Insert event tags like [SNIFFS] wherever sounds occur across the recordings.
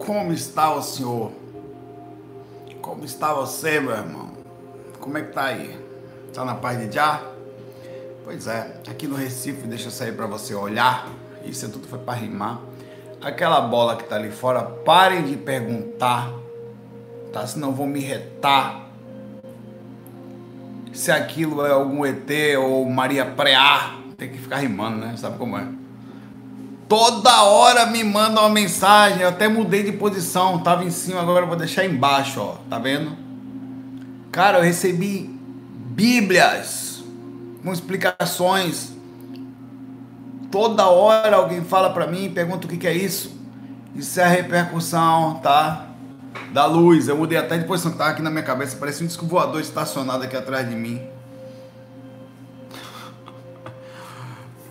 Como está o senhor? Como está você, meu irmão? Como é que tá aí? Tá na paz de já? Pois é, aqui no Recife, deixa eu sair para você olhar. Isso é tudo foi para rimar. Aquela bola que tá ali fora, parem de perguntar, tá? Senão vão me retar. Se aquilo é algum ET ou Maria Preá, tem que ficar rimando, né? Sabe como é? Toda hora me manda uma mensagem. Eu até mudei de posição. Tava em cima, agora vou deixar embaixo, ó. Tá vendo? Cara, eu recebi Bíblias com explicações. Toda hora alguém fala para mim, pergunta o que, que é isso. Isso é a repercussão, tá? Da luz. Eu mudei até de posição, tá aqui na minha cabeça. Parece um disco voador estacionado aqui atrás de mim.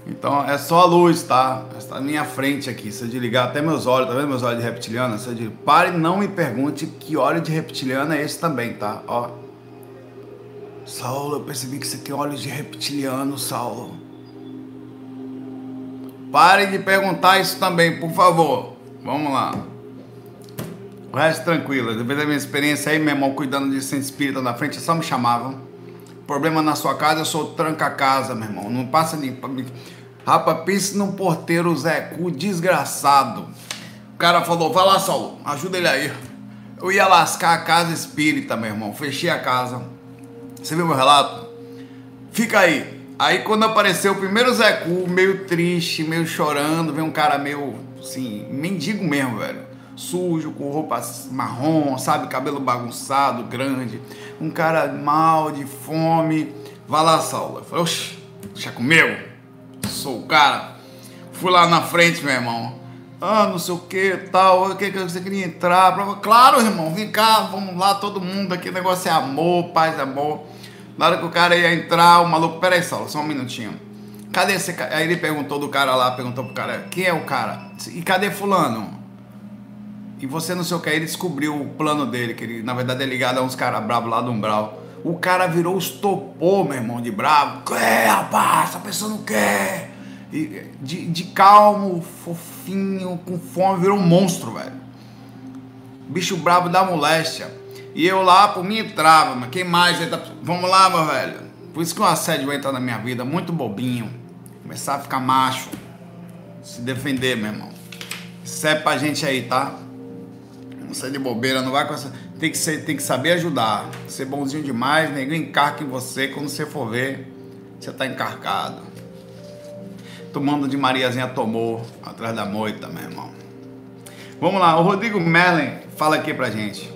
Então é só a luz, tá? Está na minha frente aqui. Se eu desligar até meus olhos, tá vendo meus olhos de reptiliana? Se eu desligar, pare não me pergunte que óleo de reptiliana é esse também, tá? Ó. Saulo, eu percebi que você tem olhos de reptiliano, Saulo. Pare de perguntar isso também, por favor. Vamos lá. O resto tranquilo. Depois da minha experiência aí, meu irmão, cuidando de centro espírita na frente, só me chamavam. Problema na sua casa, eu sou tranca-casa, meu irmão. Não passa nem. Rapaz, pense num porteiro Zé Cu desgraçado. O cara falou: vai lá, Saulo, ajuda ele aí. Eu ia lascar a casa espírita, meu irmão. Fechei a casa. Você viu meu relato? Fica aí. Aí quando apareceu o primeiro Zé Cu, meio triste, meio chorando, veio um cara meio assim, mendigo mesmo, velho. Sujo, com roupa marrom, sabe? Cabelo bagunçado, grande. Um cara mal, de fome. Vai lá, Saulo. Eu falei, oxe, deixa comigo sou o cara. Fui lá na frente, meu irmão. Ah, não sei o que, tal. O que, que você queria entrar? Claro, irmão, vem cá, vamos lá, todo mundo aqui. O negócio é amor, paz, amor. Na hora que o cara ia entrar, o maluco, peraí, Saulo, só um minutinho. Cadê esse cara? Aí ele perguntou do cara lá, perguntou pro cara, quem é o cara? E cadê fulano? E você não sei o que, aí ele descobriu o plano dele, que ele, na verdade, é ligado a uns caras bravos lá do Umbral. O cara virou estopor, meu irmão, de bravo. É, rapaz, essa pessoa não quer. De, de calmo, fofinho, com fome, virou um monstro, velho. Bicho bravo da moléstia. E eu lá, por mim, entrava, mas quem mais? Tá... Vamos lá, meu velho. Por isso que o assédio entra na minha vida, muito bobinho. Começar a ficar macho. Se defender, meu irmão. Isso é pra gente aí, tá? Não sai de bobeira, não vai com essa tem que, ser, tem que saber ajudar. Ser bonzinho demais, ninguém encarca em você. Quando você for ver, você está encarcado. Tomando de Mariazinha tomou atrás da moita, meu irmão. Vamos lá, o Rodrigo Mellen fala aqui pra gente.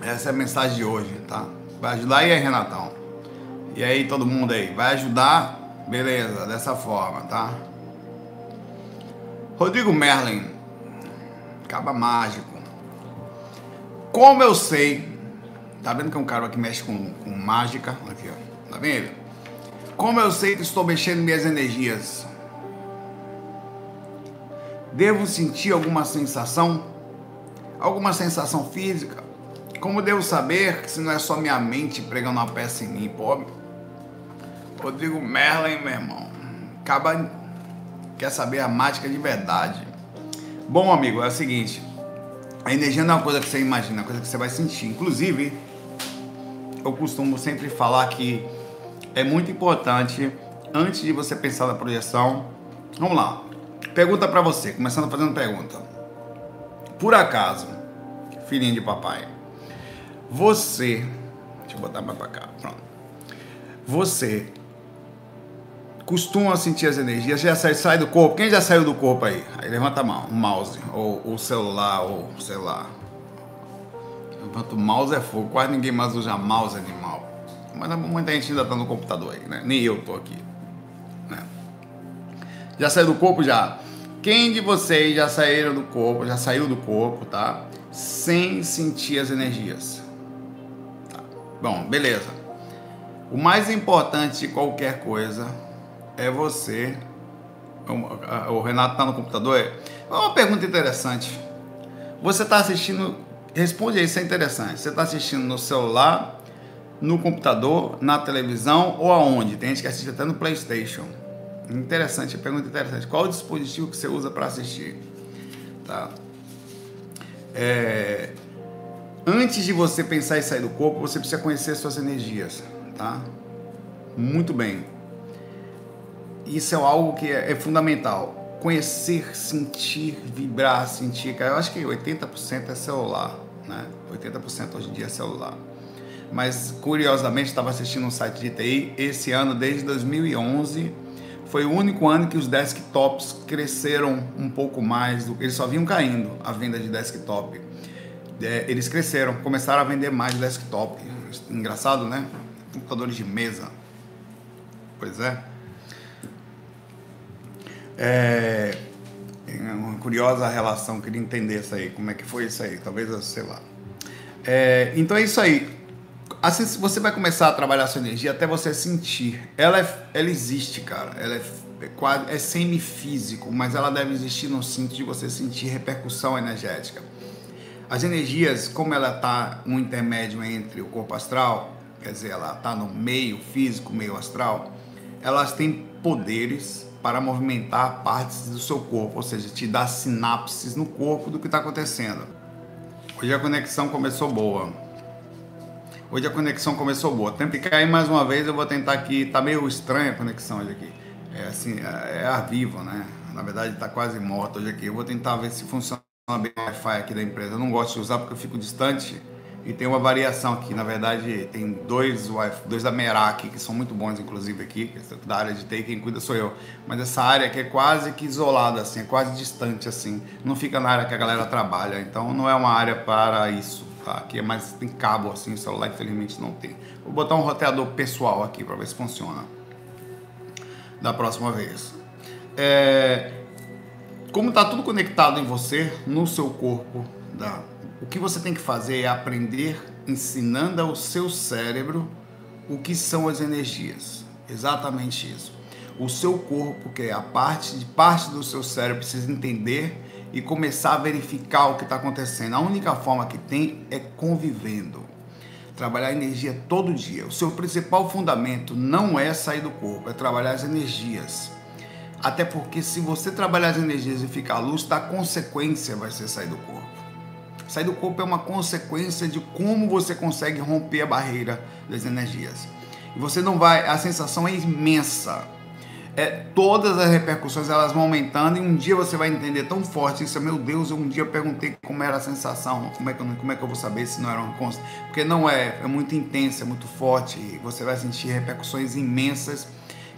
Essa é a mensagem de hoje, tá? Vai ajudar aí, Renatão? E aí, todo mundo aí, vai ajudar? Beleza, dessa forma, tá? Rodrigo Merlin, caba mágico. Como eu sei, tá vendo que é um cara que mexe com, com mágica? Aqui, ó. Tá vendo? Como eu sei que estou mexendo minhas energias? Devo sentir alguma sensação? Alguma sensação física? Como devo saber que se não é só minha mente pregando uma peça em mim, pobre? Rodrigo Merlin, meu irmão. Acaba. Quer saber a mágica de verdade. Bom, amigo, é o seguinte. A energia não é uma coisa que você imagina, é uma coisa que você vai sentir. Inclusive, eu costumo sempre falar que é muito importante, antes de você pensar na projeção, vamos lá. Pergunta para você, começando fazendo pergunta. Por acaso, filhinho de papai, você, deixa eu botar mais para cá, pronto. Você costumam sentir as energias, já sai, sai do corpo. Quem já saiu do corpo aí? Aí levanta a mão, o mouse, ou o celular, ou sei lá. Levanta o mouse é fogo, quase ninguém mais usa mouse animal. Mas muita gente ainda tá no computador aí, né? Nem eu tô aqui. Né? Já saiu do corpo já? Quem de vocês já saíram do corpo, já saiu do corpo, tá? Sem sentir as energias. Tá. Bom, beleza. O mais importante de qualquer coisa é você. O Renato está no computador. É uma pergunta interessante. Você está assistindo. Responde aí, isso é interessante. Você está assistindo no celular, no computador, na televisão ou aonde? Tem gente que assiste até no PlayStation. Interessante, pergunta interessante. Qual o dispositivo que você usa para assistir? Tá. É, antes de você pensar em sair do corpo, você precisa conhecer suas energias, tá? Muito bem. Isso é algo que é, é fundamental. Conhecer, sentir, vibrar, sentir. Eu acho que 80% é celular, né? 80% hoje em dia é celular. Mas curiosamente estava assistindo um site de TI esse ano, desde 2011, foi o único ano que os desktops cresceram um pouco mais. Eles só vinham caindo a venda de desktop. É, eles cresceram, começaram a vender mais desktop. Engraçado, né? Computadores de mesa. Pois é. É, é uma curiosa relação, queria entender isso aí, como é que foi isso aí, talvez, sei lá. É, então é isso aí. Você vai começar a trabalhar a sua energia até você sentir. Ela, é, ela existe, cara. Ela é, é, quase, é semifísico, mas ela deve existir no sentido de você sentir repercussão energética. As energias, como ela está no intermédio entre o corpo astral, quer dizer, ela está no meio físico, meio astral, elas têm poderes para movimentar partes do seu corpo, ou seja, te dar sinapses no corpo do que está acontecendo. Hoje a conexão começou boa. Hoje a conexão começou boa. Tem que cair mais uma vez, eu vou tentar aqui. Tá meio estranha a conexão hoje aqui. É assim, é, é ar vivo, né? Na verdade está quase morta hoje aqui. Eu vou tentar ver se funciona bem o Wi-Fi aqui da empresa. Eu não gosto de usar porque eu fico distante e tem uma variação aqui. Na verdade, tem dois dois da Merak que são muito bons, inclusive, aqui, da área de TI, quem cuida sou eu. Mas essa área aqui é quase que isolada, assim, é quase distante, assim. Não fica na área que a galera trabalha, então não é uma área para isso, tá? Aqui é mais, tem cabo, assim, o celular infelizmente não tem. Vou botar um roteador pessoal aqui para ver se funciona. Da próxima vez. É... Como está tudo conectado em você, no seu corpo, da o que você tem que fazer é aprender ensinando ao seu cérebro o que são as energias. Exatamente isso. O seu corpo, que é a parte de parte do seu cérebro, precisa entender e começar a verificar o que está acontecendo. A única forma que tem é convivendo. Trabalhar energia todo dia. O seu principal fundamento não é sair do corpo, é trabalhar as energias. Até porque se você trabalhar as energias e ficar à luz, a consequência vai ser sair do corpo. Sair do corpo é uma consequência de como você consegue romper a barreira das energias. E você não vai, a sensação é imensa. É, todas as repercussões elas vão aumentando e um dia você vai entender tão forte isso, meu Deus, eu um dia perguntei como era a sensação, como é que eu, como é que eu vou saber se não era uma consta, porque não é, é muito intensa, é muito forte, você vai sentir repercussões imensas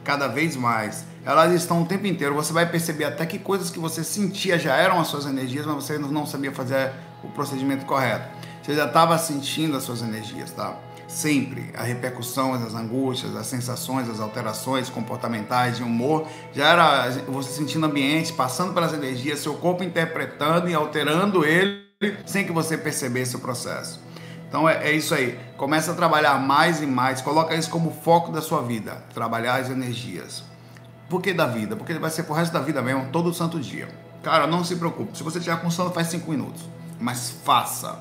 cada vez mais. Elas estão o tempo inteiro, você vai perceber até que coisas que você sentia já eram as suas energias, mas você não sabia fazer o procedimento correto. Você já estava sentindo as suas energias, tá? Sempre a repercussão, as angústias, as sensações, as alterações comportamentais de humor, já era você sentindo o ambiente, passando pelas energias, seu corpo interpretando e alterando ele sem que você percebesse o processo. Então é, é, isso aí. Começa a trabalhar mais e mais. Coloca isso como foco da sua vida. Trabalhar as energias. Por que da vida? Porque vai ser pro resto da vida mesmo, todo santo dia. Cara, não se preocupe. Se você tiver com sono, faz 5 minutos mas faça.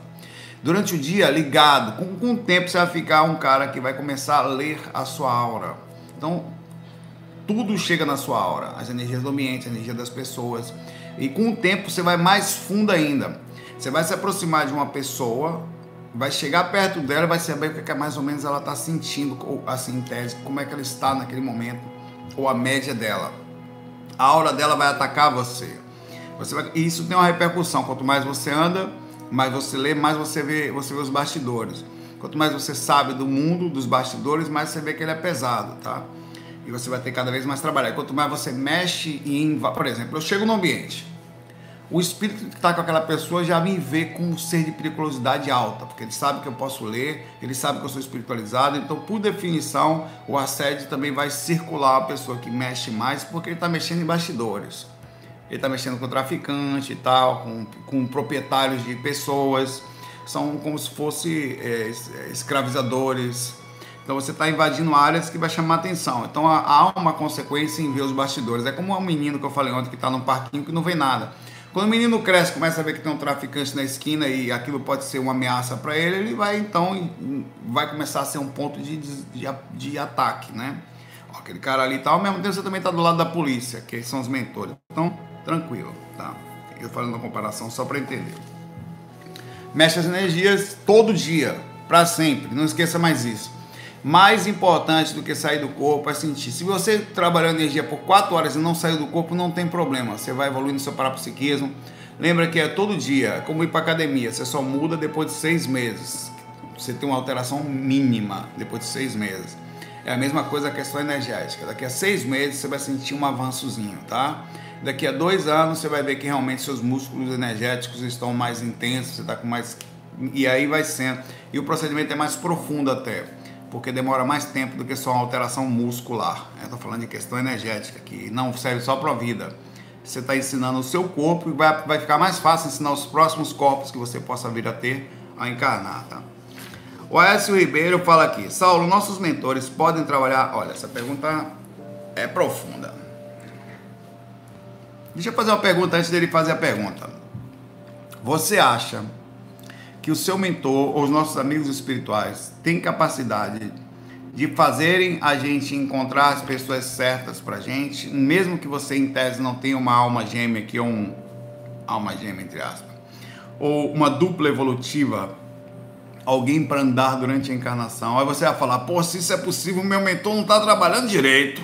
Durante o dia, ligado, com, com o tempo você vai ficar um cara que vai começar a ler a sua aura. Então, tudo chega na sua aura, as energias do ambiente, a energia das pessoas. E com o tempo você vai mais fundo ainda. Você vai se aproximar de uma pessoa, vai chegar perto dela, vai saber o que, é mais ou menos ela está sentindo, ou assim, em tese, como é que ela está naquele momento, ou a média dela. A aura dela vai atacar você. Você vai, e isso tem uma repercussão. Quanto mais você anda, mais você lê, mais você vê, você vê os bastidores. Quanto mais você sabe do mundo, dos bastidores, mais você vê que ele é pesado, tá? E você vai ter cada vez mais trabalho. quanto mais você mexe em, por exemplo, eu chego no ambiente, o espírito que está com aquela pessoa já me vê com um ser de periculosidade alta, porque ele sabe que eu posso ler, ele sabe que eu sou espiritualizado, então, por definição, o assédio também vai circular a pessoa que mexe mais, porque ele está mexendo em bastidores ele está mexendo com traficante e tal, com, com proprietários de pessoas, são como se fossem é, escravizadores. Então você está invadindo áreas que vai chamar atenção. Então há uma consequência em ver os bastidores. É como um menino que eu falei ontem que está num parquinho que não vê nada. Quando o menino cresce, começa a ver que tem um traficante na esquina e aquilo pode ser uma ameaça para ele, ele vai então vai começar a ser um ponto de, de, de ataque, né? Aquele cara ali e tal, ao mesmo tempo você também está do lado da polícia, que são os mentores. Então, tranquilo, tá? Eu falando uma comparação só para entender. Mexe as energias todo dia, para sempre. Não esqueça mais isso. Mais importante do que sair do corpo é sentir. Se você trabalhou energia por 4 horas e não saiu do corpo, não tem problema. Você vai evoluir no seu parapsiquismo. Lembra que é todo dia, é como ir para academia. Você só muda depois de seis meses. Você tem uma alteração mínima depois de seis meses. É a mesma coisa a questão energética. Daqui a seis meses você vai sentir um avançozinho, tá? Daqui a dois anos você vai ver que realmente seus músculos energéticos estão mais intensos, você está com mais. E aí vai sendo. E o procedimento é mais profundo até, porque demora mais tempo do que só uma alteração muscular. Eu estou falando de questão energética, que não serve só para a vida. Você está ensinando o seu corpo e vai, vai ficar mais fácil ensinar os próximos corpos que você possa vir a ter a encarnar, tá? O Aécio Ribeiro fala aqui, Saulo, nossos mentores podem trabalhar. Olha, essa pergunta é profunda. Deixa eu fazer uma pergunta antes dele fazer a pergunta. Você acha que o seu mentor ou os nossos amigos espirituais têm capacidade de fazerem a gente encontrar as pessoas certas pra gente, mesmo que você em tese não tenha uma alma gêmea aqui ou um alma gêmea entre aspas, ou uma dupla evolutiva alguém para andar durante a encarnação. Aí você vai falar: pô, se isso é possível, meu mentor não está trabalhando direito.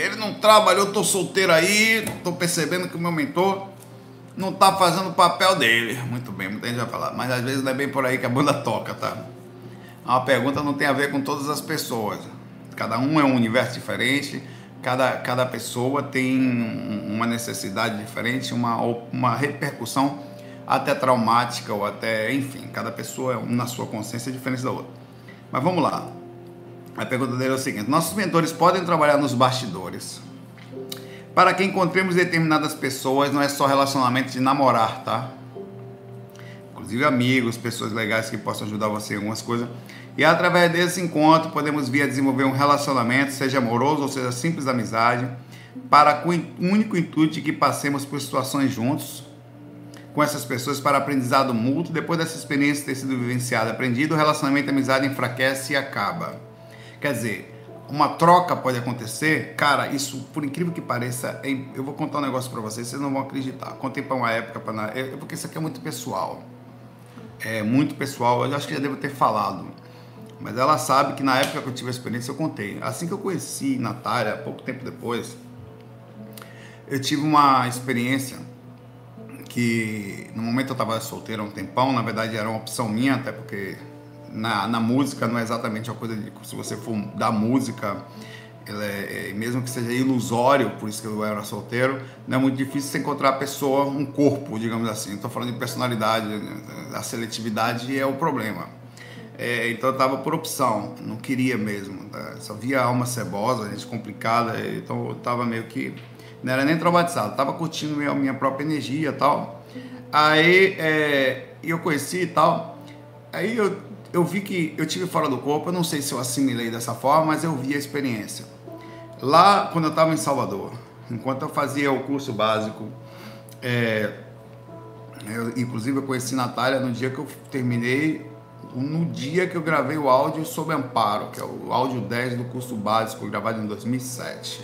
Ele não trabalhou, estou solteiro aí, estou percebendo que o meu mentor não está fazendo o papel dele. Muito bem, muita gente vai falar, mas às vezes não é bem por aí que a banda toca, tá? A pergunta não tem a ver com todas as pessoas. Cada um é um universo diferente, cada, cada pessoa tem uma necessidade diferente, uma, uma repercussão até traumática ou até, enfim, cada pessoa é na sua consciência é diferente da outra. Mas vamos lá. A pergunta dele é o seguinte: nossos mentores podem trabalhar nos bastidores. Para que encontremos determinadas pessoas, não é só relacionamento de namorar, tá? Inclusive amigos, pessoas legais que possam ajudar você em algumas coisas. E através desse encontro podemos vir a desenvolver um relacionamento, seja amoroso ou seja simples amizade, para com o único intuito de que passemos por situações juntos, com essas pessoas para aprendizado mútuo. Depois dessa experiência ter sido vivenciada, aprendido, o relacionamento, a amizade enfraquece e acaba. Quer dizer, uma troca pode acontecer, cara, isso por incrível que pareça, é, eu vou contar um negócio para vocês, vocês não vão acreditar. Contei para uma época, pra, é, porque isso aqui é muito pessoal. É muito pessoal, eu acho que já devo ter falado. Mas ela sabe que na época que eu tive a experiência, eu contei. Assim que eu conheci Natália, pouco tempo depois, eu tive uma experiência que no momento eu estava solteiro há um tempão, na verdade era uma opção minha, até porque na, na música não é exatamente uma coisa de. Se você for da música, é, é, mesmo que seja ilusório, por isso que eu era solteiro, não é muito difícil você encontrar a pessoa, um corpo, digamos assim. Estou falando de personalidade, a seletividade é o problema. É, então eu estava por opção, não queria mesmo. Tá? Só via alma cebosa, gente complicada, então eu estava meio que não era nem traumatizado, tava curtindo a minha própria energia e tal. Aí é, eu conheci e tal. Aí eu, eu vi que eu tive fora do corpo, eu não sei se eu assimilei dessa forma, mas eu vi a experiência. Lá, quando eu estava em Salvador, enquanto eu fazia o curso básico, é, eu, inclusive eu conheci Natália no dia que eu terminei, no dia que eu gravei o áudio sob amparo, que é o áudio 10 do curso básico, gravado em 2007.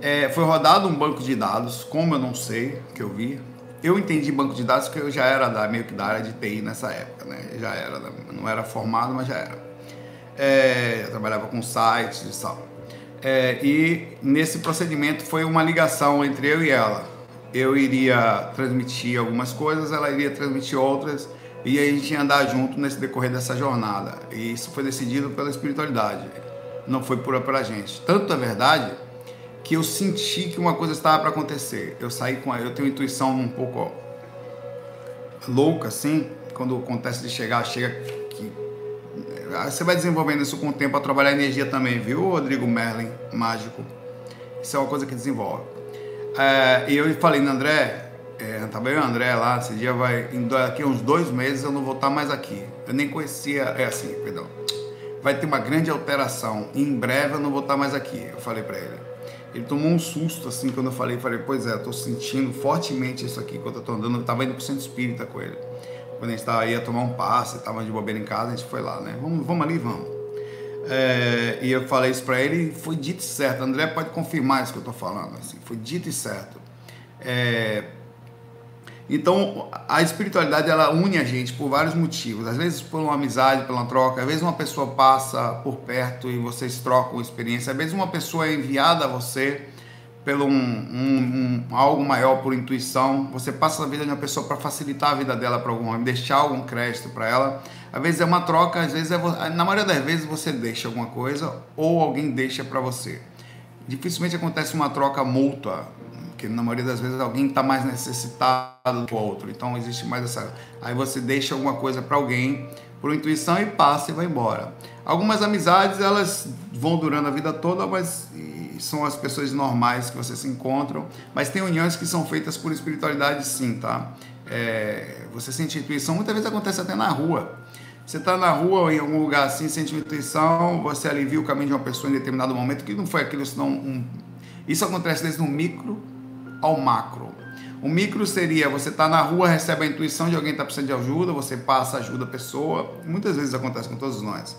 É, foi rodado um banco de dados, como eu não sei, que eu vi. Eu entendi banco de dados porque eu já era da, meio que da área de TI nessa época, né? Já era, não era formado, mas já era. É, eu trabalhava com sites e tal. É, e nesse procedimento foi uma ligação entre eu e ela. Eu iria transmitir algumas coisas, ela iria transmitir outras, e a gente ia andar junto nesse decorrer dessa jornada. E isso foi decidido pela espiritualidade, não foi pura pela gente. Tanto é verdade que eu senti que uma coisa estava para acontecer. Eu saí com a, eu tenho intuição um pouco ó, louca assim, quando acontece de chegar, chega que eh, você vai desenvolvendo isso com o tempo a trabalhar energia também, viu, Rodrigo Merlin, mágico. Isso é uma coisa que desenvolve. É, e eu falei André, é, e o André lá, esse dia vai, daqui uns dois meses eu não vou estar mais aqui. Eu nem conhecia, é assim, perdão. Vai ter uma grande alteração. Em breve eu não vou estar mais aqui. Eu falei para ele. Ele tomou um susto assim quando eu falei, falei, pois é, estou sentindo fortemente isso aqui quando eu estou andando. Eu estava indo para o centro espírita com ele. Quando a gente estava ia tomar um passe, estava de bobeira em casa, a gente foi lá, né? Vamos, vamos ali, vamos. É, e eu falei isso para ele foi dito e certo. André pode confirmar isso que eu estou falando. Assim, foi dito e certo. É, Então, a espiritualidade ela une a gente por vários motivos. Às vezes por uma amizade, uma troca. Às vezes uma pessoa passa por perto e vocês trocam experiência. Às vezes uma pessoa é enviada a você pelo um, um, um algo maior por intuição. Você passa a vida de uma pessoa para facilitar a vida dela para algum homem, deixar algum crédito para ela. Às vezes é uma troca, às vezes é na maioria das vezes você deixa alguma coisa ou alguém deixa para você. Dificilmente acontece uma troca mútua porque na maioria das vezes alguém está mais necessitado do outro. Então existe mais essa. Aí você deixa alguma coisa para alguém por intuição e passa e vai embora. Algumas amizades elas vão durando a vida toda, mas são as pessoas normais que você se encontram. Mas tem uniões que são feitas por espiritualidade, sim, tá? É, você sente intuição, muitas vezes acontece até na rua. Você está na rua ou em algum lugar assim, sente intuição, você alivia o caminho de uma pessoa em determinado momento, que não foi aquilo, senão um... Isso acontece desde um micro ao macro. O micro seria você está na rua, recebe a intuição de alguém está precisando de ajuda, você passa, ajuda a pessoa. Muitas vezes acontece com todos nós.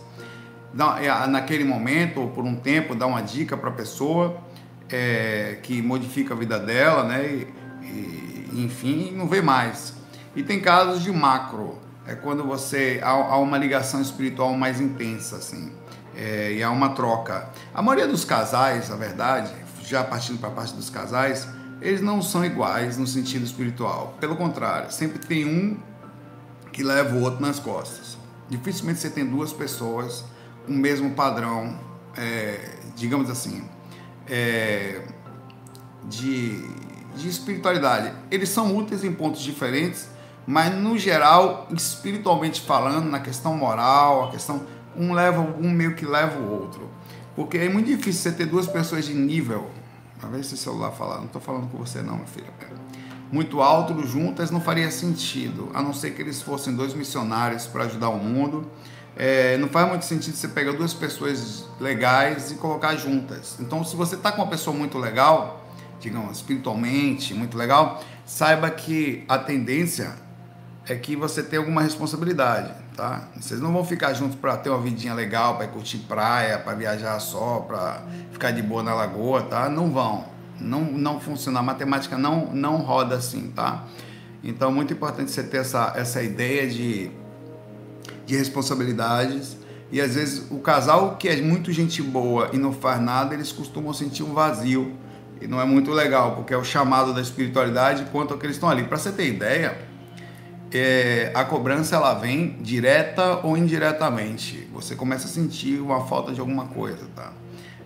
É, naquele momento ou por um tempo, dá uma dica para a pessoa é, que modifica a vida dela, né? E, e, enfim, não vê mais. E tem casos de macro, é quando você há, há uma ligação espiritual mais intensa, assim, é, e há uma troca. A maioria dos casais, na verdade, já partindo para a parte dos casais, eles não são iguais no sentido espiritual. Pelo contrário, sempre tem um que leva o outro nas costas. Dificilmente você tem duas pessoas com o mesmo padrão, é, digamos assim, é, de, de espiritualidade. Eles são úteis em pontos diferentes, mas no geral, espiritualmente falando, na questão moral, a questão um leva um meio que leva o outro, porque é muito difícil você ter duas pessoas de nível a ver se o celular falar. Não estou falando com você não, minha filha. Muito alto juntas não faria sentido, a não ser que eles fossem dois missionários para ajudar o mundo. É, não faz muito sentido você pegar duas pessoas legais e colocar juntas. Então, se você está com uma pessoa muito legal, digamos, espiritualmente muito legal, saiba que a tendência é que você tenha alguma responsabilidade, tá? Vocês não vão ficar juntos para ter uma vidinha legal, para curtir praia, para viajar só, para ficar de boa na lagoa, tá? Não vão. Não, não funciona. A matemática não, não roda assim, tá? Então, muito importante você ter essa, essa ideia de, de responsabilidades. E às vezes o casal que é muito gente boa e não faz nada, eles costumam sentir um vazio. E não é muito legal, porque é o chamado da espiritualidade quanto ao que eles estão ali. Para você ter ideia, é, a cobrança ela vem direta ou indiretamente. Você começa a sentir uma falta de alguma coisa, tá?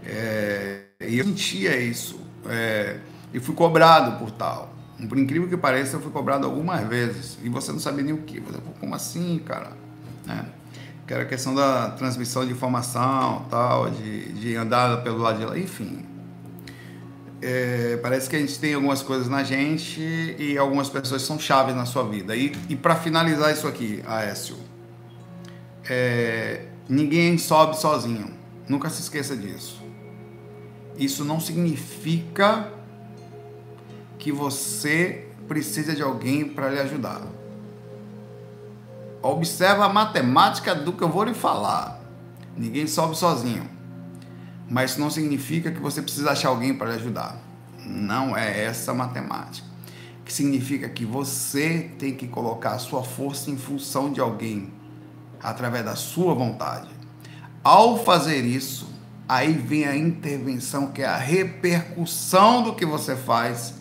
É, e eu sentia isso. É, e fui cobrado por tal. Por incrível que pareça, eu fui cobrado algumas vezes. E você não sabia nem o que. Você falou, como assim, cara? Né? Que era a questão da transmissão de informação, tal, de, de andar pelo lado de lá, enfim. É, parece que a gente tem algumas coisas na gente e algumas pessoas são chaves na sua vida. E, e para finalizar isso aqui, Aécio, é, ninguém sobe sozinho. Nunca se esqueça disso. Isso não significa que você precisa de alguém para lhe ajudar. Observa a matemática do que eu vou lhe falar. Ninguém sobe sozinho mas não significa que você precisa achar alguém para lhe ajudar. Não é essa matemática. Que significa que você tem que colocar a sua força em função de alguém através da sua vontade. Ao fazer isso, aí vem a intervenção, que é a repercussão do que você faz,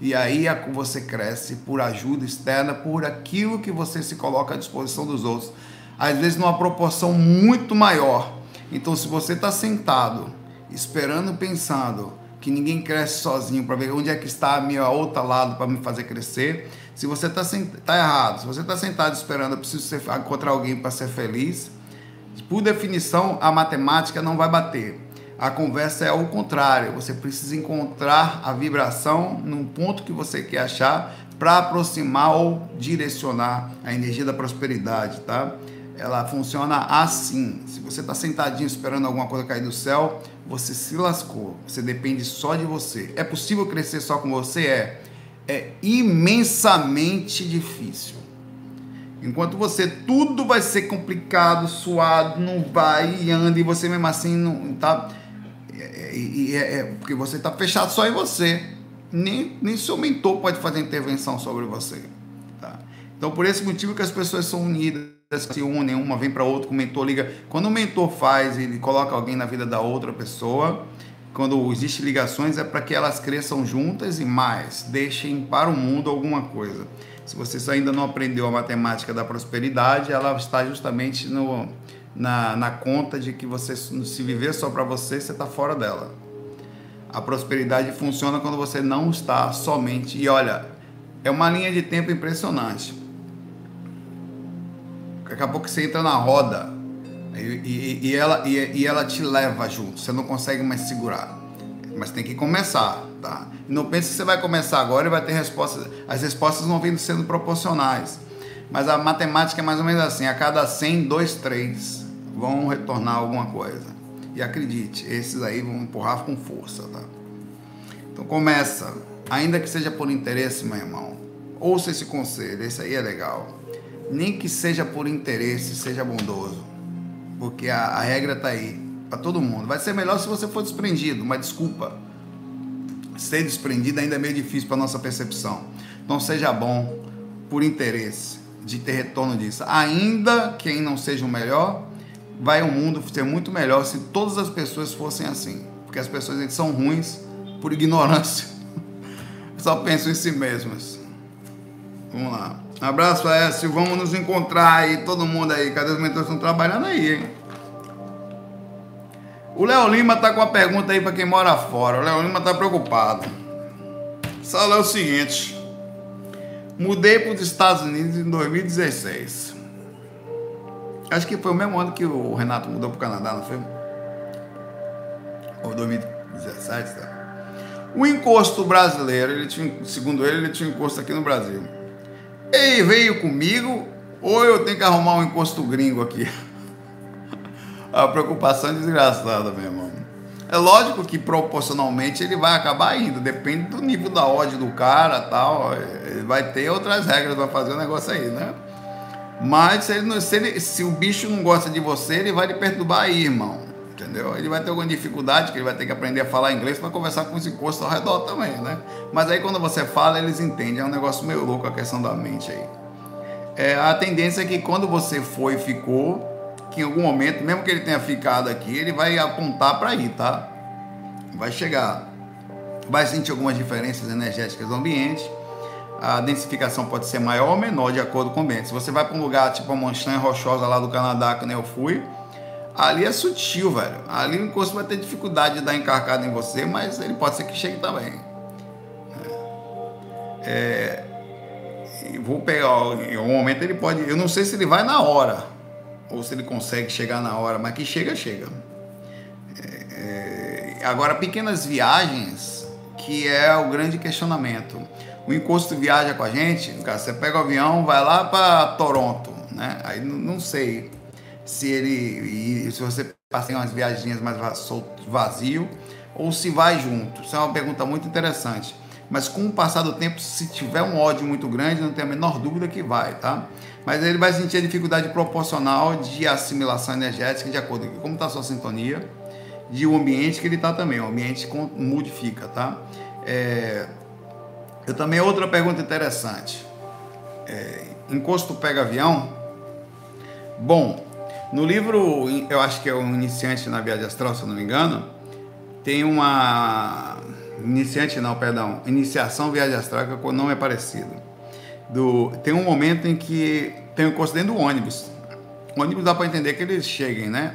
e aí você cresce por ajuda externa, por aquilo que você se coloca à disposição dos outros, às vezes numa proporção muito maior então, se você está sentado, esperando, pensando que ninguém cresce sozinho para ver onde é que está a minha outra lado para me fazer crescer, se você está tá errado, se você está sentado esperando, eu preciso ser, encontrar alguém para ser feliz, por definição, a matemática não vai bater. A conversa é o contrário. Você precisa encontrar a vibração num ponto que você quer achar para aproximar ou direcionar a energia da prosperidade, tá? Ela funciona assim. Se você está sentadinho esperando alguma coisa cair do céu, você se lascou. Você depende só de você. É possível crescer só com você? É. É imensamente difícil. Enquanto você tudo vai ser complicado, suado, não vai e anda e você mesmo assim não tá. É, é, é porque você está fechado só em você. Nem, nem seu mentor pode fazer intervenção sobre você. Então, por esse motivo que as pessoas são unidas, se unem, uma vem para outra, o mentor liga. Quando o mentor faz, ele coloca alguém na vida da outra pessoa, quando existe ligações, é para que elas cresçam juntas e mais, deixem para o mundo alguma coisa. Se você ainda não aprendeu a matemática da prosperidade, ela está justamente no, na, na conta de que você, se viver só para você, você está fora dela. A prosperidade funciona quando você não está somente. E olha, é uma linha de tempo impressionante. Daqui a pouco você entra na roda e, e, e ela, e, e, ela te leva junto. Você não consegue mais segurar. Mas tem que começar, tá? Não pense que você vai começar agora e vai ter respostas. As respostas não vêm sendo proporcionais. Mas a matemática é mais ou menos assim: a cada 100, 2, 3 vão retornar alguma coisa. E acredite, esses aí vão empurrar com força, tá? Então começa, ainda que seja por interesse, meu irmão. Ouça esse conselho, esse aí é legal. Nem que seja por interesse, seja bondoso. Porque a, a regra tá aí para todo mundo. Vai ser melhor se você for desprendido, mas desculpa. Ser desprendido ainda é meio difícil para nossa percepção. Então seja bom por interesse de ter retorno disso. Ainda quem não seja o melhor, vai o mundo ser muito melhor se todas as pessoas fossem assim. Porque as pessoas são ruins por ignorância. [LAUGHS] Só pensam em si mesmas. Vamos lá. Abraço, Écio. Vamos nos encontrar aí, todo mundo aí. Cadê os mentores estão trabalhando aí, hein? O Léo Lima tá com uma pergunta aí para quem mora fora. O Léo Lima tá preocupado. Só é o seguinte. Mudei para os Estados Unidos em 2016. Acho que foi o mesmo ano que o Renato mudou para o Canadá, não foi? Ou 2017, tá? O encosto brasileiro, ele tinha, segundo ele, ele tinha encosto aqui no Brasil. Ele veio comigo ou eu tenho que arrumar um encosto gringo aqui? [LAUGHS] A preocupação é desgraçada, meu irmão. É lógico que proporcionalmente ele vai acabar indo, depende do nível da ódio do cara tal. Ele vai ter outras regras para fazer o negócio aí, né? Mas se, ele, se, ele, se o bicho não gosta de você, ele vai lhe perturbar aí, irmão. Entendeu? Ele vai ter alguma dificuldade, que ele vai ter que aprender a falar inglês para conversar com os encostos ao redor também, né? Mas aí quando você fala, eles entendem. É um negócio meio louco a questão da mente aí. É, a tendência é que quando você foi e ficou, que em algum momento, mesmo que ele tenha ficado aqui, ele vai apontar para aí, tá? Vai chegar. Vai sentir algumas diferenças energéticas do ambiente a densificação pode ser maior ou menor de acordo com o ambiente. Se você vai para um lugar tipo a montanha rochosa lá do Canadá, que nem eu fui, ali é sutil, velho. Ali o encosto vai ter dificuldade de dar encarcado em você, mas ele pode ser que chegue também. É, é vou pegar, em algum momento ele pode, eu não sei se ele vai na hora, ou se ele consegue chegar na hora, mas que chega, chega. É, é, agora, pequenas viagens, que é o grande questionamento o encosto viaja com a gente, cara, você pega o avião, vai lá para Toronto, né? Aí não sei se ele, se você passa em umas viagens mais vazio ou se vai junto. Isso é uma pergunta muito interessante. Mas com o passar do tempo, se tiver um ódio muito grande, não tem a menor dúvida que vai, tá? Mas ele vai sentir a dificuldade proporcional de assimilação energética de acordo com como está a sua sintonia, de o ambiente que ele está também. O ambiente modifica, tá? É, eu também outra pergunta interessante. É, encosto pega avião? Bom, no livro, eu acho que é o Iniciante na Viagem Astral, se eu não me engano, tem uma. Iniciante não, perdão. Iniciação Viagem Astral, que o nome é parecido. Do, tem um momento em que tem um encosto dentro do ônibus. O ônibus dá para entender que eles cheguem, né?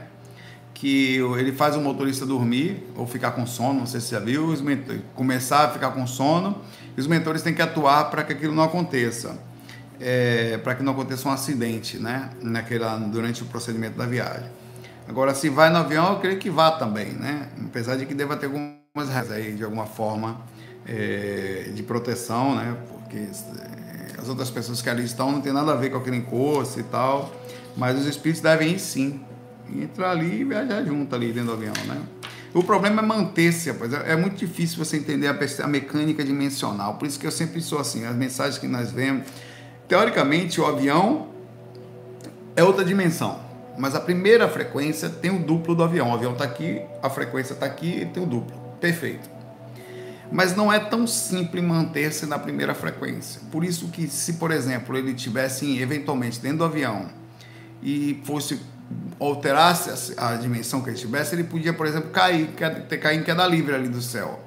Que ele faz o motorista dormir ou ficar com sono, não sei se já viu, começar a ficar com sono os mentores têm que atuar para que aquilo não aconteça, é, para que não aconteça um acidente, né? Naquela, durante o procedimento da viagem. Agora, se vai no avião, eu creio que vá também, né? Apesar de que deva ter algumas regras aí, de alguma forma, é, de proteção, né? Porque é, as outras pessoas que ali estão não tem nada a ver com aquele encosto e tal, mas os espíritos devem ir sim, entrar ali e viajar junto ali dentro do avião, né? O problema é manter-se, rapaz. É muito difícil você entender a, mecânica dimensional. Por isso que eu sempre sou assim, as mensagens que nós vemos. Teoricamente, o avião é outra dimensão. Mas a primeira frequência tem o duplo do avião. O avião está aqui, a frequência está aqui e tem o duplo. Perfeito. Mas não é tão simples manter-se na primeira frequência. Por isso que se, por exemplo, ele tivesse eventualmente dentro do avião e fosse alterasse a, a dimensão que ele tivesse, ele podia, por exemplo, cair, ter caído em queda livre ali do céu.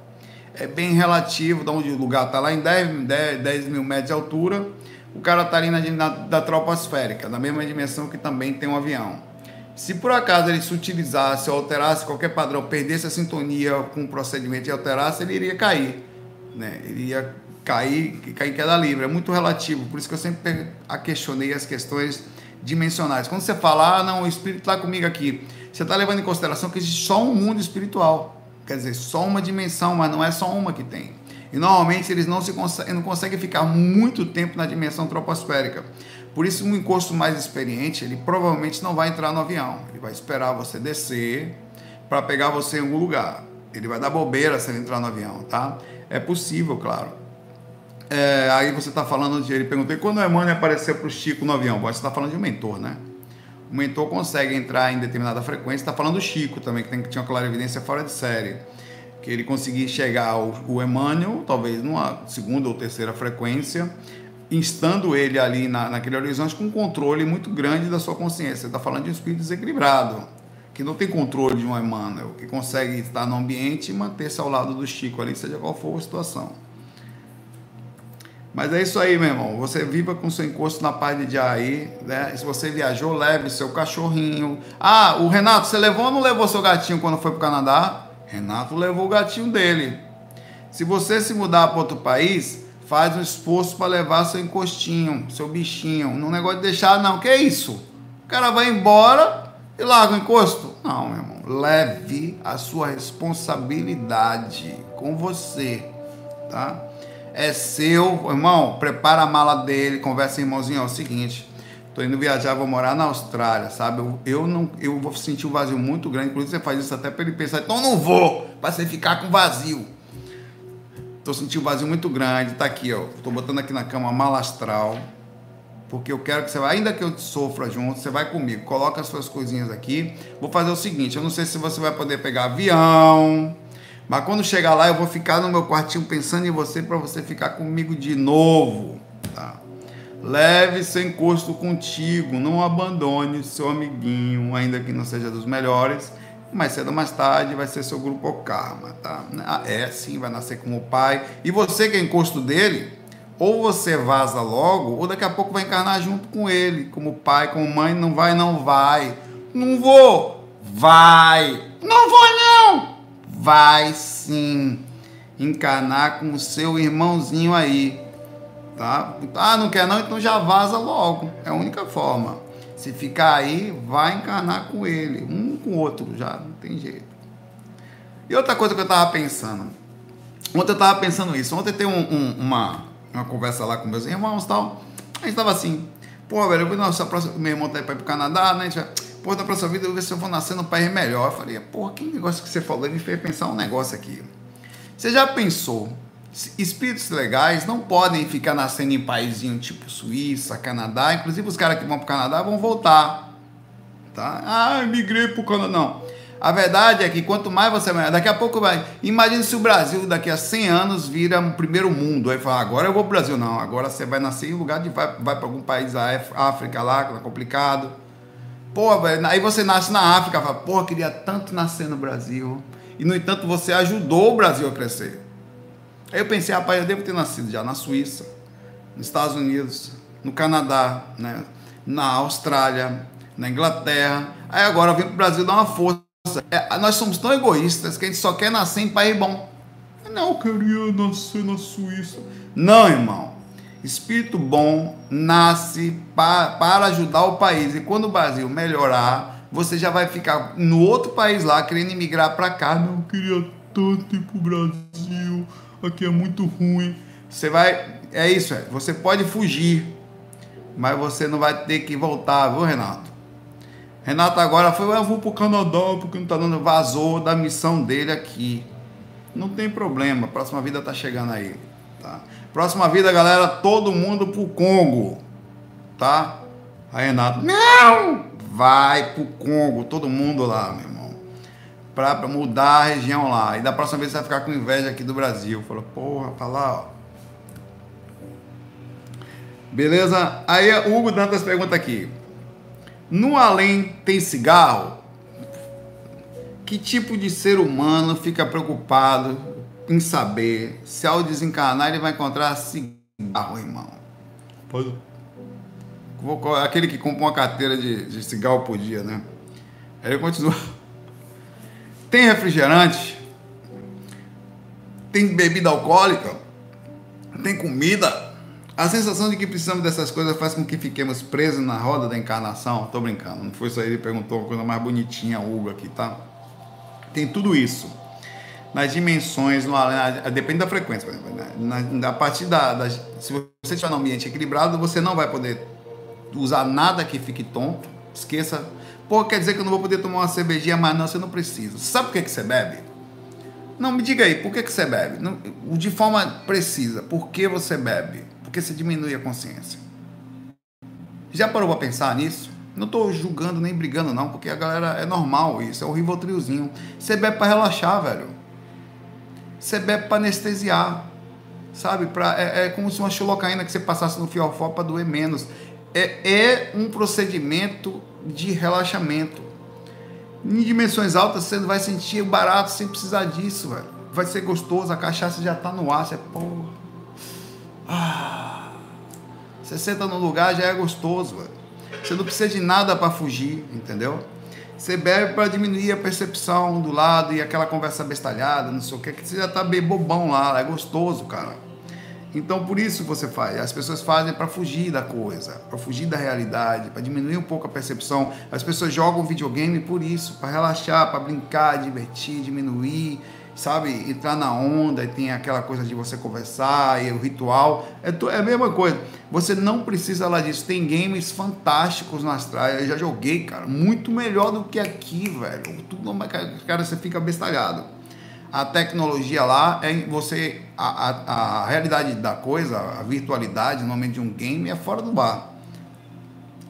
É bem relativo de onde o lugar está lá em 10, 10, 10 mil metros de altura, o cara está ali na, na da troposférica, na mesma dimensão que também tem um avião. Se por acaso ele se utilizasse ou alterasse qualquer padrão, perdesse a sintonia com o procedimento e alterasse, ele iria cair. Né? Ele ia cair, cair em queda livre. É muito relativo. Por isso que eu sempre questionei as questões dimensionais. Quando você fala, ah, não, o espírito está comigo aqui, você está levando em consideração que existe só um mundo espiritual. Quer dizer, só uma dimensão, mas não é só uma que tem. E normalmente eles não, se conseguem, não conseguem ficar muito tempo na dimensão troposférica. Por isso, um encosto mais experiente, ele provavelmente não vai entrar no avião. Ele vai esperar você descer para pegar você em algum lugar. Ele vai dar bobeira se ele entrar no avião, tá? É possível, claro. É, aí você está falando de. Ele perguntou: quando o Emmanuel apareceu para o Chico no avião? Você está falando de um mentor, né? O mentor consegue entrar em determinada frequência. Está falando do Chico também, que, tem, que tinha uma clara evidência fora de série. Que ele conseguia chegar ao o Emmanuel, talvez numa segunda ou terceira frequência, instando ele ali na, naquele horizonte com um controle muito grande da sua consciência. Está falando de um espírito desequilibrado, que não tem controle de um Emmanuel, que consegue estar no ambiente e manter-se ao lado do Chico ali, seja qual for a situação. Mas é isso aí, meu irmão. Você viva com seu encosto na paz de aí, né? Se você viajou, leve seu cachorrinho. Ah, o Renato, você levou ou não levou seu gatinho quando foi para o Canadá? Renato levou o gatinho dele. Se você se mudar para outro país, faz um esforço para levar seu encostinho, seu bichinho. Não negócio de deixar, não. Que é isso? O cara vai embora e larga o encosto? Não, meu irmão. Leve a sua responsabilidade com você, tá? é seu, irmão, prepara a mala dele, conversa, irmãozinho, é o seguinte, tô indo viajar, vou morar na Austrália, sabe? Eu, eu não, eu vou sentir um vazio muito grande, inclusive você faz isso até para ele pensar, então não vou, para você ficar com vazio. Tô sentindo um vazio muito grande, tá aqui, ó, tô botando aqui na cama a mala astral, porque eu quero que você, ainda que eu sofra junto, você vai comigo, coloca as suas coisinhas aqui. Vou fazer o seguinte, eu não sei se você vai poder pegar avião, mas quando chegar lá, eu vou ficar no meu quartinho pensando em você para você ficar comigo de novo. Tá? Leve seu encosto contigo, não abandone seu amiguinho, ainda que não seja dos melhores. Mais cedo ou mais tarde vai ser seu grupo karma, tá? Ah, é sim, vai nascer como pai. E você que é encosto dele, ou você vaza logo, ou daqui a pouco vai encarnar junto com ele, como pai, como mãe. Não vai, não vai. Não vou. Vai. Não vou, não vai sim encanar com o seu irmãozinho aí, tá? Ah, não quer não? Então já vaza logo. É a única forma. Se ficar aí, vai encarnar com ele, um com o outro, já não tem jeito. E outra coisa que eu tava pensando. Ontem eu tava pensando isso. Ontem tem um, um, uma, uma conversa lá com meus irmãos e tal. A gente tava assim, pô, velho, eu vou, nossa, próxima, meu irmão tá aí pra ir pro Canadá, né? Vai, pô, da próxima vida eu vou ver se eu vou nascer num país melhor. Eu falei, porra, que negócio que você falou, me fez pensar um negócio aqui. Você já pensou? Espíritos legais não podem ficar nascendo em paísinho tipo Suíça, Canadá. Inclusive os caras que vão para o Canadá vão voltar. Tá? Ah, migrei para o Canadá. Não. A verdade é que quanto mais você vai. Daqui a pouco vai. Imagine se o Brasil daqui a 100 anos vira um primeiro mundo. Aí fala, agora eu vou para o Brasil. Não, agora você vai nascer em lugar de. Vai, vai para algum país da África lá, que é complicado Pô, velho, aí você nasce na África, fala, pô, queria tanto nascer no Brasil. E, no entanto, você ajudou o Brasil a crescer. Aí eu pensei, rapaz, eu devo ter nascido já na Suíça, nos Estados Unidos, no Canadá, né? na Austrália, na Inglaterra. Aí agora eu vim para o Brasil dar uma força. É, nós somos tão egoístas que a gente só quer nascer em país bom. Não, eu queria nascer na Suíça. Não, irmão. Espírito bom nasce para, para ajudar o país. E quando o Brasil melhorar, você já vai ficar no outro país lá querendo emigrar para cá. Não eu queria tanto ir para o Brasil. Aqui é muito ruim. Você vai. É isso, é. Você pode fugir, mas você não vai ter que voltar, viu, Renato? Renato agora foi, eu vou pro Canadá porque não tá dando, vazou da missão dele aqui. Não tem problema, próxima vida tá chegando aí, tá? Próxima vida, galera, todo mundo pro Congo, tá? Aí Renato, não! Vai pro Congo, todo mundo lá, meu. Para mudar a região lá. E da próxima vez você vai ficar com inveja aqui do Brasil. Falou, porra, tá lá, ó. Beleza? Aí o Hugo Dantas pergunta aqui. No além tem cigarro? Que tipo de ser humano fica preocupado em saber se ao desencarnar ele vai encontrar cigarro, irmão? Pode. Aquele que compra uma carteira de, de cigarro por dia, né? Aí ele continua. Tem refrigerante? Tem bebida alcoólica? Tem comida? A sensação de que precisamos dessas coisas faz com que fiquemos presos na roda da encarnação. Tô brincando, não foi isso aí, ele perguntou uma coisa mais bonitinha, Hugo, aqui, tá? Tem tudo isso. Nas dimensões, no, depende da frequência, por exemplo. Né? Na, a partir da, da. Se você estiver num ambiente equilibrado, você não vai poder usar nada que fique tonto. Esqueça Pô, quer dizer que eu não vou poder tomar uma cervejinha mais? Não, você não precisa. Sabe por que, que você bebe? Não, me diga aí, por que, que você bebe? Não, de forma precisa, por que você bebe? Porque você diminui a consciência. Já parou para pensar nisso? Não estou julgando nem brigando, não, porque a galera é normal isso, é o rivotriozinho. Você bebe para relaxar, velho. Você bebe para anestesiar. Sabe? Pra, é, é, como se uma xilocaína que você passasse no fiofó para doer menos. É, é um procedimento de relaxamento. Em dimensões altas você vai sentir barato sem precisar disso, velho. Vai ser gostoso, a cachaça já tá no ar, você, porra. Ah, você senta no lugar, já é gostoso, velho. Você não precisa de nada para fugir, entendeu? Você bebe para diminuir a percepção do lado e aquela conversa bestalhada, não sei o que, que você já tá bem bobão lá, é gostoso, cara. Então, por isso você faz. As pessoas fazem para fugir da coisa, para fugir da realidade, para diminuir um pouco a percepção. As pessoas jogam videogame por isso, para relaxar, para brincar, divertir, diminuir, sabe? Entrar na onda e tem aquela coisa de você conversar e o ritual. É, é a mesma coisa. Você não precisa lá disso. Tem games fantásticos na Astral. Eu já joguei, cara. Muito melhor do que aqui, velho. Tudo, cara, você fica bestalhado a tecnologia lá é você a, a, a, realidade da coisa, a virtualidade no momento de um game é fora do bar.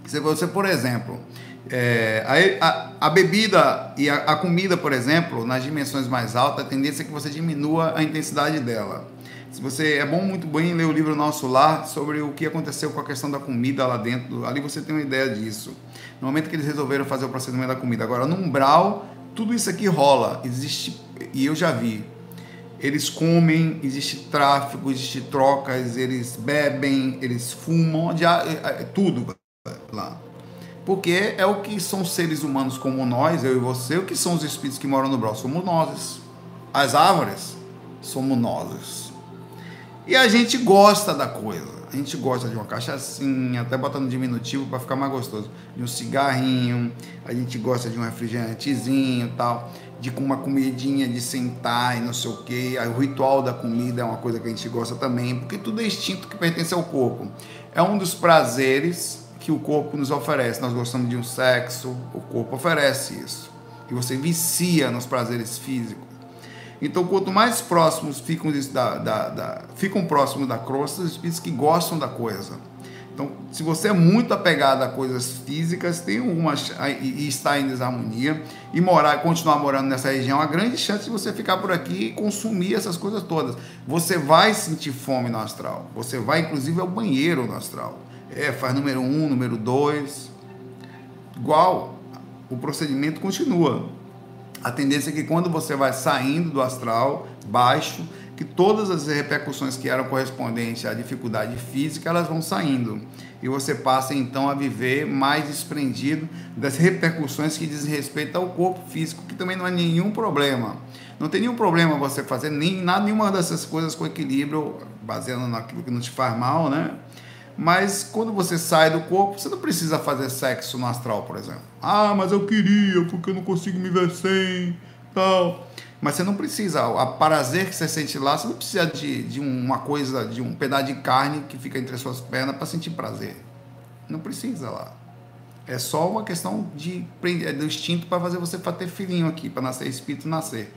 Se você, por exemplo, é, a, a, bebida e a, comida, por exemplo, nas dimensões mais altas, a tendência é que você diminua a intensidade dela. Se você é bom muito bem ler o livro Nosso Lar sobre o que aconteceu com a questão da comida lá dentro, ali você tem uma ideia disso. No momento que eles resolveram fazer o procedimento da comida, agora no umbral tudo isso aqui rola, existe, e eu já vi. Eles comem, existe tráfico, existe trocas, eles bebem, eles fumam, é, é, tudo lá. Porque é o que são seres humanos como nós, eu e você, o que são os espíritos que moram no brau? Somos nós. As árvores somos nós. E a gente gosta da coisa. A gente gosta de uma cachaçinha, até botando diminutivo para ficar mais gostoso. De um cigarrinho, a gente gosta de um refrigerantezinho tal, de uma comidinha de sentar e não sei o que. O ritual da comida é uma coisa que a gente gosta também, porque tudo é instinto que pertence ao corpo. É um dos prazeres que o corpo nos oferece. Nós gostamos de um sexo, o corpo oferece isso. E você vicia nos prazeres físicos. Então, quanto mais próximos ficam, da, da, da, ficam próximos da crosta, os espíritos que gostam da coisa. Então, se você é muito apegado a coisas físicas, tem uma e está em desarmonia e morar, continuar morando nessa região, há grande chance de você ficar por aqui e consumir essas coisas todas. Você vai sentir fome no astral. Você vai, inclusive, ao banheiro no astral. É, faz número um, número dois. Igual, o procedimento continua a tendência é que quando você vai saindo do astral baixo, que todas as repercussões que eram correspondentes à dificuldade física, elas vão saindo. E você passa então a viver mais desprendido das repercussões que dizem respeito ao corpo físico, que também não é nenhum problema. Não tem nenhum problema você fazer nem nada, nenhuma dessas coisas com equilíbrio, baseando naquilo que não te faz mal, né? Mas quando você sai do corpo, você não precisa fazer sexo no astral, por exemplo. Ah, mas eu queria, porque eu não consigo me ver sem, tal. Mas você não precisa. A prazer que você sente lá, você não precisa de, de uma coisa, de um pedaço de carne que fica entre as suas pernas para sentir prazer. Não precisa lá. É só uma questão de do instinto para fazer você para ter filhinho aqui, para nascer espírito nascer.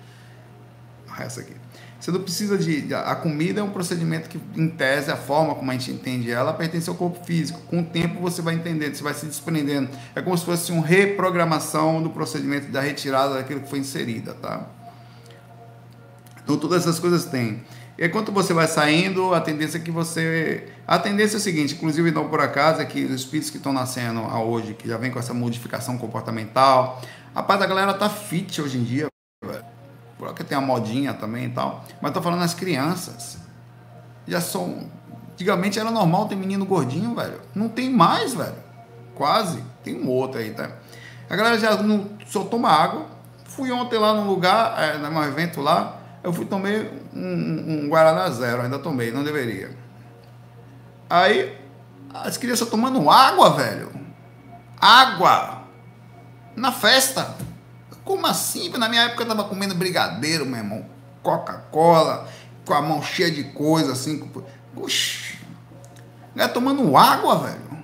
Essa aqui. Você não precisa de. A comida é um procedimento que, em tese, a forma como a gente entende ela pertence ao corpo físico. Com o tempo você vai entendendo, você vai se desprendendo. É como se fosse uma reprogramação do procedimento da retirada daquilo que foi inserida, tá? Então todas essas coisas têm. E enquanto você vai saindo, a tendência é que você. A tendência é a seguinte, inclusive não por acaso, é que os espíritos que estão nascendo hoje, que já vem com essa modificação comportamental. Rapaz, a galera tá fit hoje em dia, velho. Porque tem a modinha também e tal. Mas tô falando as crianças. Já são. Antigamente era normal ter menino gordinho, velho. Não tem mais, velho. Quase. Tem um outro aí, tá? A galera já não, só toma água. Fui ontem lá num lugar, é, num evento lá eu fui tomei um, um, Guaraná zero, ainda tomei, não deveria. Aí, as crianças tomando água, velho. Água! Na festa. Como assim? Na minha época eu tava comendo brigadeiro, meu irmão. Coca-Cola, com a mão cheia de coisa, assim. Oxi. Galera tomando água, velho.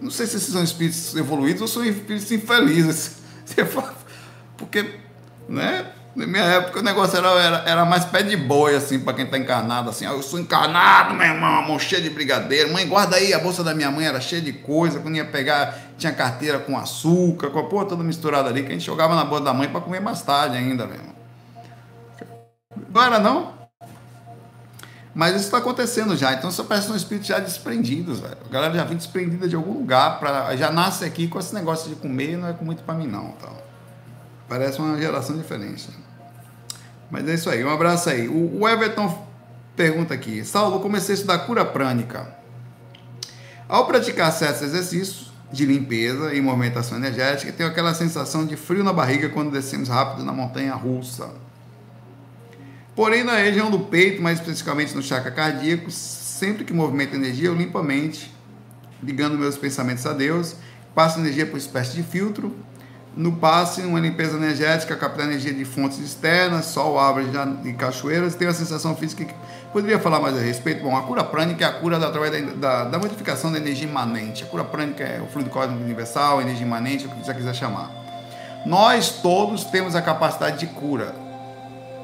Não sei se esses são espíritos evoluídos ou são espíritos infelizes. [LAUGHS] Porque, né? Na minha época o negócio era, era, era mais pé de boi, assim, pra quem tá encarnado, assim. eu sou encarnado, meu irmão, mão cheia de brigadeiro. Mãe, guarda aí, a bolsa da minha mãe era cheia de coisa. Quando ia pegar, tinha carteira com açúcar, com a porra toda misturada ali, que a gente jogava na bolsa da mãe pra comer mais tarde ainda, meu irmão. Não era não? Mas isso está acontecendo já. Então só parece um espírito já desprendidos, velho. A galera já vem desprendida de algum lugar, pra, já nasce aqui com esse negócio de comer, não é muito para mim não. Então. Parece uma geração diferente. Mas é isso aí, um abraço aí. O, Everton pergunta aqui: Saulo, comecei a estudar cura prânica. Ao praticar certos exercícios de limpeza e movimentação energética, tenho aquela sensação de frio na barriga quando descemos rápido na montanha russa. Porém, na região do peito, mais especificamente no chakra cardíaco, sempre que movimento energia, eu limpo a mente, ligando meus pensamentos a Deus, passo energia por espécie de filtro no passe, uma limpeza energética, captar energia de fontes externas, sol, árvores e cachoeiras. Tem a sensação física que poderia falar mais a respeito. Bom, a cura prânica é a cura através da, da, da, modificação da energia imanente. A cura prânica é o fluido cósmico universal, energia imanente, o que você quiser chamar. Nós todos temos a capacidade de cura.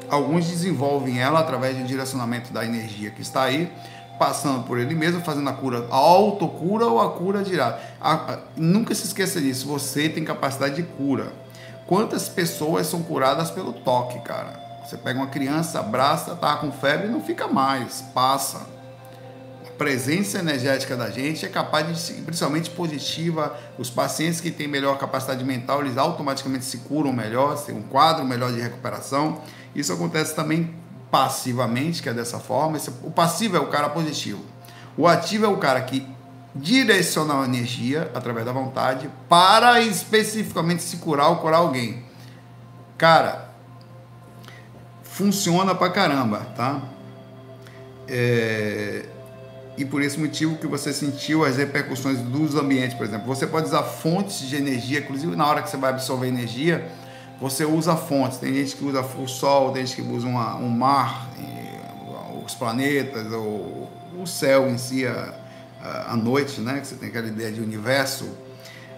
Alguns desenvolvem ela através do direcionamento da energia que está aí passando por ele mesmo, fazendo a cura, a autocura ou a cura direta. nunca se esqueça disso, você tem capacidade de cura. Quantas pessoas são curadas pelo toque, cara? Você pega uma criança, abraça, tá com febre não fica mais, passa. A presença energética da gente é capaz de, principalmente positiva, os pacientes que têm melhor capacidade mental, eles automaticamente se curam melhor, têm um quadro melhor de recuperação. Isso acontece também passivamente, que é dessa forma. O passivo é o cara positivo. O ativo é o cara que direciona a energia através da vontade para especificamente se curar ou curar alguém. Cara, funciona pra caramba, tá? É... E por esse motivo que você sentiu as repercussões dos ambientes, por exemplo. Você pode usar fontes de energia, inclusive na hora que você vai absorver energia, você usa fontes. Tem gente que usa o sol, tem gente que usa uma, um mar, os planetas, ou o céu em si, a, a noite, né? Que você tem aquela ideia de universo.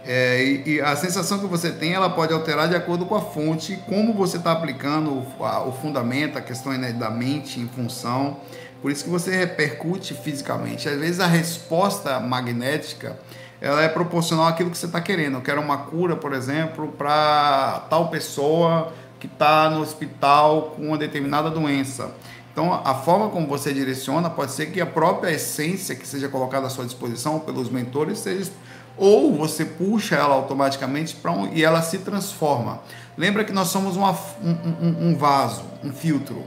É, e, e, a sensação que você tem, ela pode alterar de acordo com a fonte, como você está aplicando o, a, o, fundamento, a questão né, da mente em função. Por isso que você repercute fisicamente. Às vezes a resposta magnética ela é proporcional àquilo que você está querendo. Eu quero uma cura, por exemplo, para tal pessoa que está no hospital com uma determinada doença. Então, a forma como você direciona pode ser que a própria essência que seja colocada à sua disposição pelos mentores seja ou você puxa ela automaticamente para um, e ela se transforma. Lembra que nós somos uma, um, um, vaso, um filtro.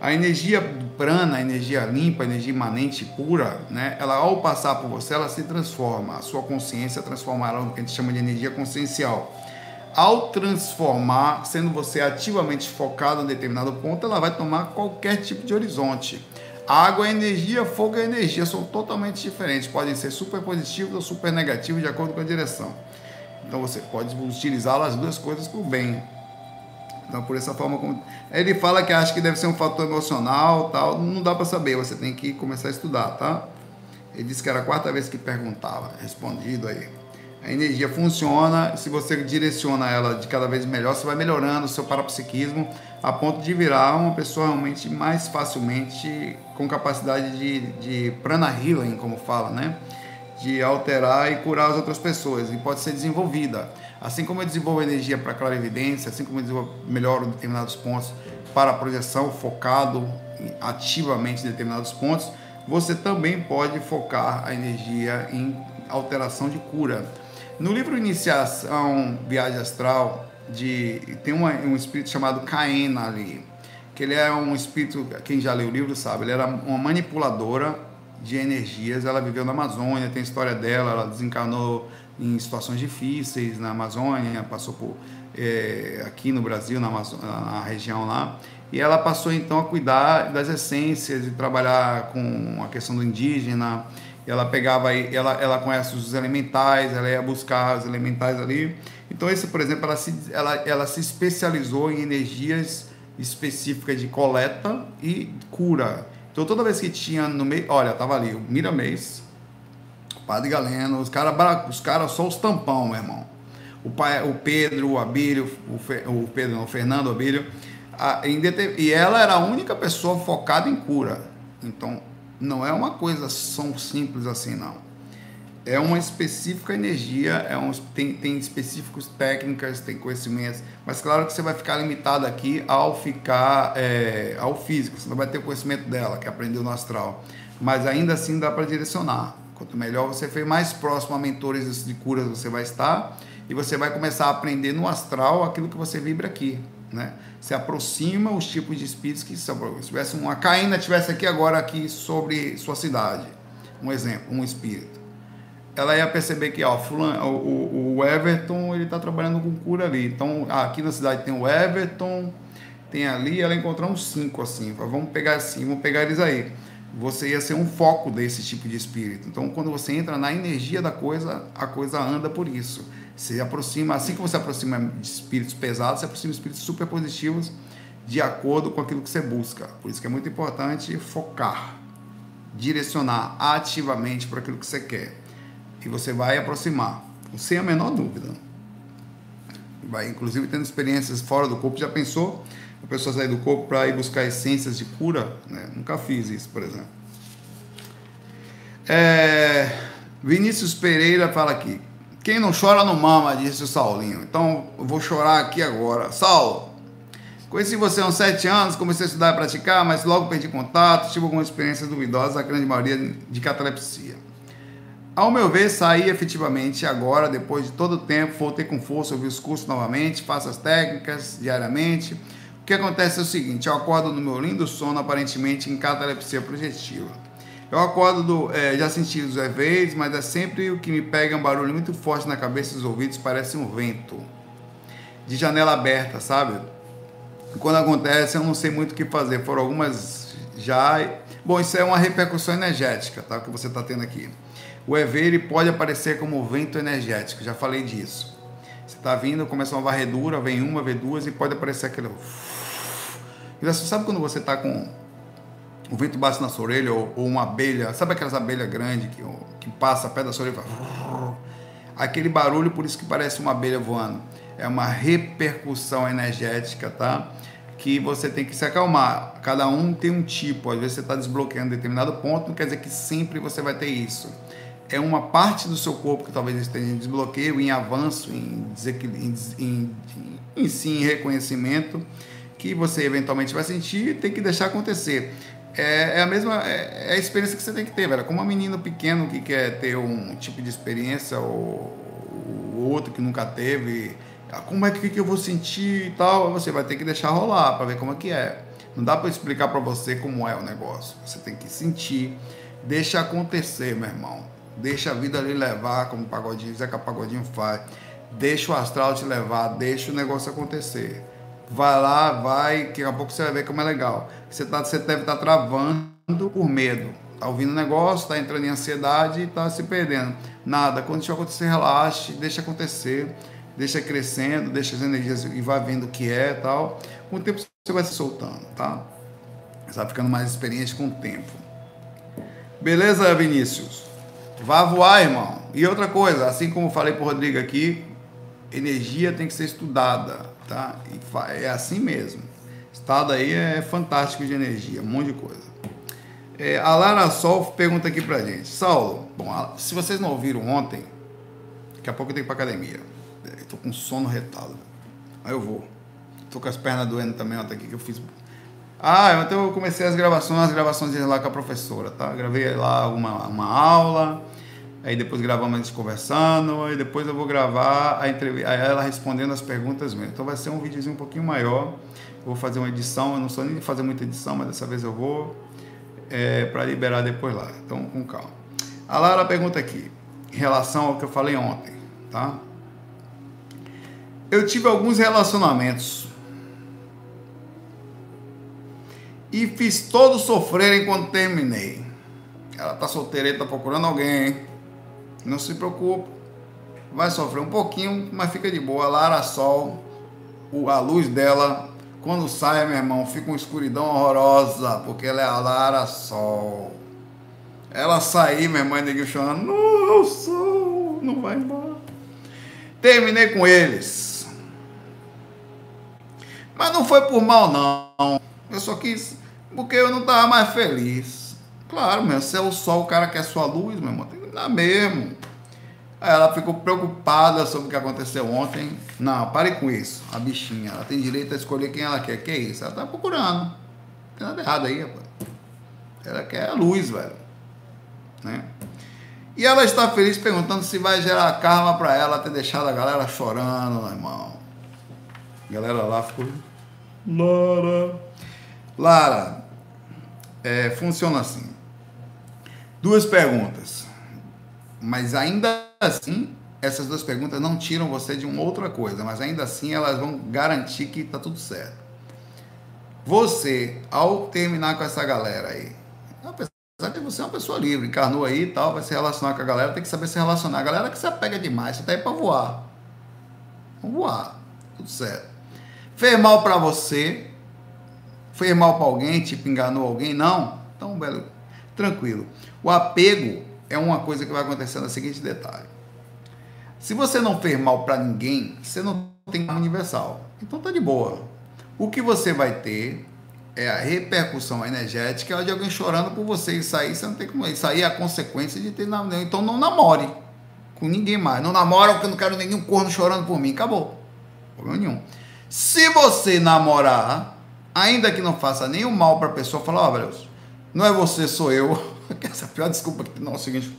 A energia prana, a energia limpa, a energia imanente pura, né? Ela ao passar por você, ela se transforma. A sua consciência transforma ela no que a gente chama de energia consciencial. Ao transformar, sendo você ativamente focado em determinado ponto, ela vai tomar qualquer tipo de horizonte. Água é energia, fogo é energia, são totalmente diferentes. Podem ser super positivos ou super negativos de acordo com a direção. Então você pode utilizar as duas coisas o bem. Então, por essa forma, como... ele fala que acha que deve ser um fator emocional, tal, não dá para saber, você tem que começar a estudar, tá? Ele disse que era a quarta vez que perguntava, respondido aí. A energia funciona, se você direciona ela de cada vez melhor, você vai melhorando o seu parapsiquismo a ponto de virar uma pessoa realmente mais facilmente com capacidade de, de prana healing, como fala, né? De alterar e curar as outras pessoas e pode ser desenvolvida. Assim como eu desenvolvo energia para clarividência, assim como eu melhoro determinados pontos para a projeção, focado ativamente em determinados pontos, você também pode focar a energia em alteração de cura. No livro Iniciação Viagem Astral, de, tem uma, um espírito chamado Caena ali, que ele é um espírito, quem já leu o livro sabe, ele era uma manipuladora de energias, ela viveu na Amazônia, tem história dela, ela desencarnou em situações difíceis na Amazônia, passou por é, aqui no Brasil, na, na região lá, e ela passou então a cuidar das essências e trabalhar com a questão do indígena, ela pegava ela ela conhece os elementais, ela ia buscar os elementais ali. Então esse, por exemplo, ela se ela, ela se especializou em energias específicas de coleta e cura. Então toda vez que tinha no meio, olha, tava ali o Miramês, o Padre Galeno, os caras os cara só os tampão, meu irmão. O pai, o Pedro, o Abílio, o, Fe, o Pedro, o Fernando Abílio, a, e ela era a única pessoa focada em cura. Então não é uma coisa tão simples assim, não. É uma específica energia, é um, tem, tem específicos técnicas, tem conhecimentos, mas claro que você vai ficar limitado aqui ao ficar é, ao físico, você não vai ter o conhecimento dela, que aprendeu no astral. Mas ainda assim dá para direcionar. Quanto melhor você for, mais próximo a mentores de curas você vai estar e você vai começar a aprender no astral aquilo que você vibra aqui né? Se aproxima os tipos de espíritos que são. Se tivesse uma caína tivesse aqui agora aqui sobre sua cidade, um exemplo, um espírito, ela ia perceber que ó, fulano, o, o Everton ele está trabalhando com cura ali. Então aqui na cidade tem o Everton, tem ali, ela encontrou uns cinco assim. Vamos pegar assim, vamos pegar eles aí. Você ia ser um foco desse tipo de espírito. Então quando você entra na energia da coisa, a coisa anda por isso. Se aproxima, assim que você aproxima de espíritos pesados, você aproxima de espíritos super positivos de acordo com aquilo que você busca. Por isso que é muito importante focar, direcionar ativamente para aquilo que você quer. E você vai aproximar, sem a menor dúvida. Vai, inclusive, tendo experiências fora do corpo. Já pensou a pessoa sair do corpo para ir buscar essências de cura? Né? Nunca fiz isso, por exemplo. É, Vinícius Pereira fala aqui. Quem não chora não mama, disse o Saulinho. Então eu vou chorar aqui agora. Saulo, conheci você há uns sete anos, comecei a estudar e praticar, mas logo perdi contato, tive algumas experiências duvidosas, a grande maioria de catalepsia. Ao meu ver, saí efetivamente agora, depois de todo o tempo, voltei com força, ouvi os cursos novamente, faço as técnicas diariamente. O que acontece é o seguinte, eu acordo no meu lindo sono, aparentemente em catalepsia projetiva. Eu acordo, do, é, já senti os EVs, mas é sempre o que me pega um barulho muito forte na cabeça e nos ouvidos, parece um vento. De janela aberta, sabe? Quando acontece, eu não sei muito o que fazer. Foram algumas já. Bom, isso é uma repercussão energética, tá? Que você está tendo aqui. O EV ele pode aparecer como vento energético, já falei disso. Você está vindo, começa uma varredura, vem uma, vem duas e pode aparecer aquele. [SNIFFS] Você sabe quando você está com o vento bate na sua orelha, ou, ou, uma abelha, sabe aquelas abelhas grandes que, que passa perto da sua orelha? [SNIFFS] Aquele barulho, por isso que parece uma abelha voando. É uma repercussão energética, tá? Que você tem que se acalmar. Cada um tem um tipo. Às vezes você está desbloqueando determinado ponto, não quer dizer que sempre você vai ter isso. É uma parte do seu corpo que talvez esteja em desbloqueio, em avanço, em, em, em, em, sim, em reconhecimento, que você eventualmente vai sentir e tem que deixar acontecer é, é, a mesma é, é, a experiência que você tem que ter, velho. Como um menino pequeno que quer ter um tipo de experiência ou, o outro que nunca teve, ah, como é que, que eu vou sentir e tal, você vai ter que deixar rolar para ver como é que é. Não dá para explicar para você como é o negócio. Você tem que sentir, deixa acontecer, meu irmão. Deixa a vida lhe levar, como o Pagodinho, Zeca Pagodinho faz. Deixa o astral te levar, deixa o negócio acontecer. Vai lá, vai, que daqui a pouco você vai ver como é legal. Você, tá, você deve estar tá travando por medo. Tá ouvindo o negócio, tá entrando em ansiedade e tá se perdendo. Nada. Quando isso acontecer, relaxe, deixa acontecer, deixa crescendo, deixa as energias e vai vendo o que é tal. Com o tempo você vai se soltando, tá? Você vai ficando mais experiente com o tempo. Beleza, Vinícius? Vá voar, irmão. E outra coisa, assim como falei pro Rodrigo aqui, energia tem que ser estudada, tá? E é assim mesmo. Estado aí é fantástico de energia, um monte de coisa. É, a Lara Sol pergunta aqui pra gente. Saulo, bom, se vocês não ouviram ontem, daqui a pouco eu tenho que ir pra academia. Eu tô com sono retado. Aí eu vou. Tô com as pernas doendo também ontem aqui que eu fiz. Ah, então eu comecei as gravações, as gravações lá com a professora, tá? Gravei lá uma, uma aula, aí depois gravamos gente conversando, aí depois eu vou gravar a entrevista, ela respondendo as perguntas mesmo. Então vai ser um videozinho um pouquinho maior. Eu vou fazer uma edição, eu não sou nem fazer muita edição, mas dessa vez eu vou é, para liberar depois lá. Então, com calma. A Lara pergunta aqui, em relação ao que eu falei ontem, tá? Eu tive alguns relacionamentos e fiz todos sofrerem quando terminei. Ela tá solteira e tá procurando alguém. Não se preocupe. Vai sofrer um pouquinho, mas fica de boa. Lara Sol, a luz dela, quando sai, meu irmão, fica uma escuridão horrorosa, porque ela é a Lara Sol. Ela sair, minha mãe, ninguém chorando, não, sol, não vai embora. Terminei com eles. Mas não foi por mal, não. Eu só quis porque eu não estava mais feliz. Claro, meu, se é o sol, o cara quer sua luz, meu irmão, tem que dar mesmo. Aí ela ficou preocupada sobre o que aconteceu ontem. Não, pare com isso. A bichinha, ela tem direito a escolher quem ela quer. Que é isso? Ela tá procurando. Não tem nada errado aí, rapaz. Ela quer a luz, velho. Né? E ela está feliz perguntando se vai gerar karma para ela ter deixado a galera chorando, meu irmão. A galera lá ficou. Lara. Lara, é, funciona assim. Duas perguntas. Mas ainda assim, essas duas perguntas não tiram você de uma outra coisa, mas ainda assim elas vão garantir que está tudo certo. Você, ao terminar com essa galera aí, apesar de você é uma pessoa livre, encarnou aí e tal, vai se relacionar com a galera, tem que saber se relacionar. A galera que se apega demais, você tá aí para voar. Vamos voar, tudo certo. Fez mal para você, fez mal para alguém, tipo, enganou alguém? Não. Então, velho, tranquilo. O apego é uma coisa que vai acontecer no seguinte detalhe. Se você não fez mal para ninguém, você não tem universal. Então tá de boa. O que você vai ter é a repercussão energética de alguém chorando por você. Isso aí você não tem como. Isso aí é a consequência de ter namoro. Então não namore com ninguém mais. Não namora porque eu não quero nenhum corno chorando por mim. Acabou. Problema nenhum. Se você namorar, ainda que não faça nenhum mal para a pessoa, fala, ó, oh, não é você, sou eu. [LAUGHS] Essa é pior desculpa que não é o seguinte.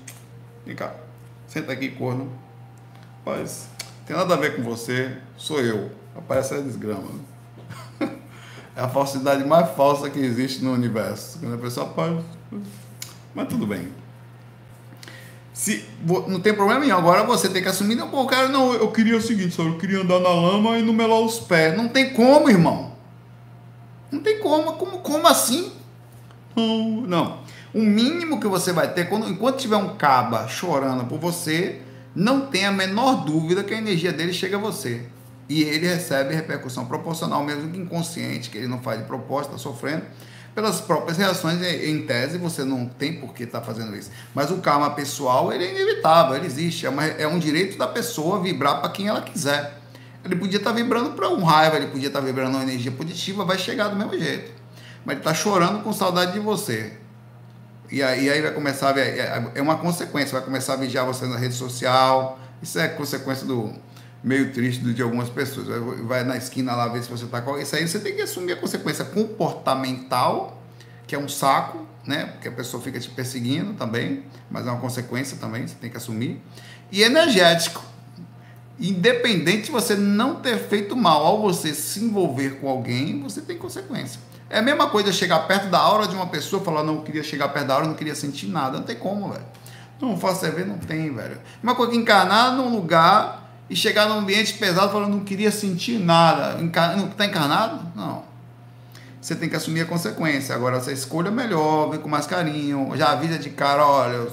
Vem cá, senta aqui, corno. Rapaz, tem nada a ver com você, sou eu. Rapaz, essa é desgrama. [LAUGHS] É a falsidade mais falsa que existe no universo. Quando a pessoa pode. Mas tudo bem. Se, não tem problema nenhum. Agora você tem que assumir. Não, pô, cara, não, eu queria o seguinte, só eu queria andar na lama e não melar os pés. Não tem como, irmão. Não tem como. Como, como assim? Não, não. O mínimo que você vai ter, quando, enquanto tiver um caba chorando por você, não tem a menor dúvida que a energia dele chega a você. E ele recebe repercussão proporcional, mesmo que inconsciente, que ele não faz de propósito, está sofrendo, pelas próprias reações. Em tese, você não tem por que estar tá fazendo isso. Mas o karma pessoal, ele é inevitável, ele existe. É, uma, é um direito da pessoa vibrar para quem ela quiser. Ele podia estar tá vibrando para um raiva, ele podia estar tá vibrando uma energia positiva, vai chegar do mesmo jeito. Mas ele está chorando com saudade de você. E aí, aí vai começar a é, é uma consequência, vai começar a vigiar você na rede social. Isso é consequência do meio triste de algumas pessoas. Vai na esquina lá ver se você está com isso aí você tem que assumir a consequência comportamental, que é um saco, né? Porque a pessoa fica te perseguindo também, mas é uma consequência também, você tem que assumir. E energético. Independente de você não ter feito mal, ao você se envolver com alguém, você tem consequência. É a mesma coisa chegar perto da aura de uma pessoa e falar, não, queria chegar perto da aura, não queria sentir nada. Não tem como, velho. Não faço ver, não tem, velho. Uma coisa que encarnar num lugar e chegar num ambiente pesado falando, não queria sentir nada. Encar... Tá encarnado? Não. Você tem que assumir a consequência. Agora, você escolha melhor, vem com mais carinho. Já avisa de cara, olha,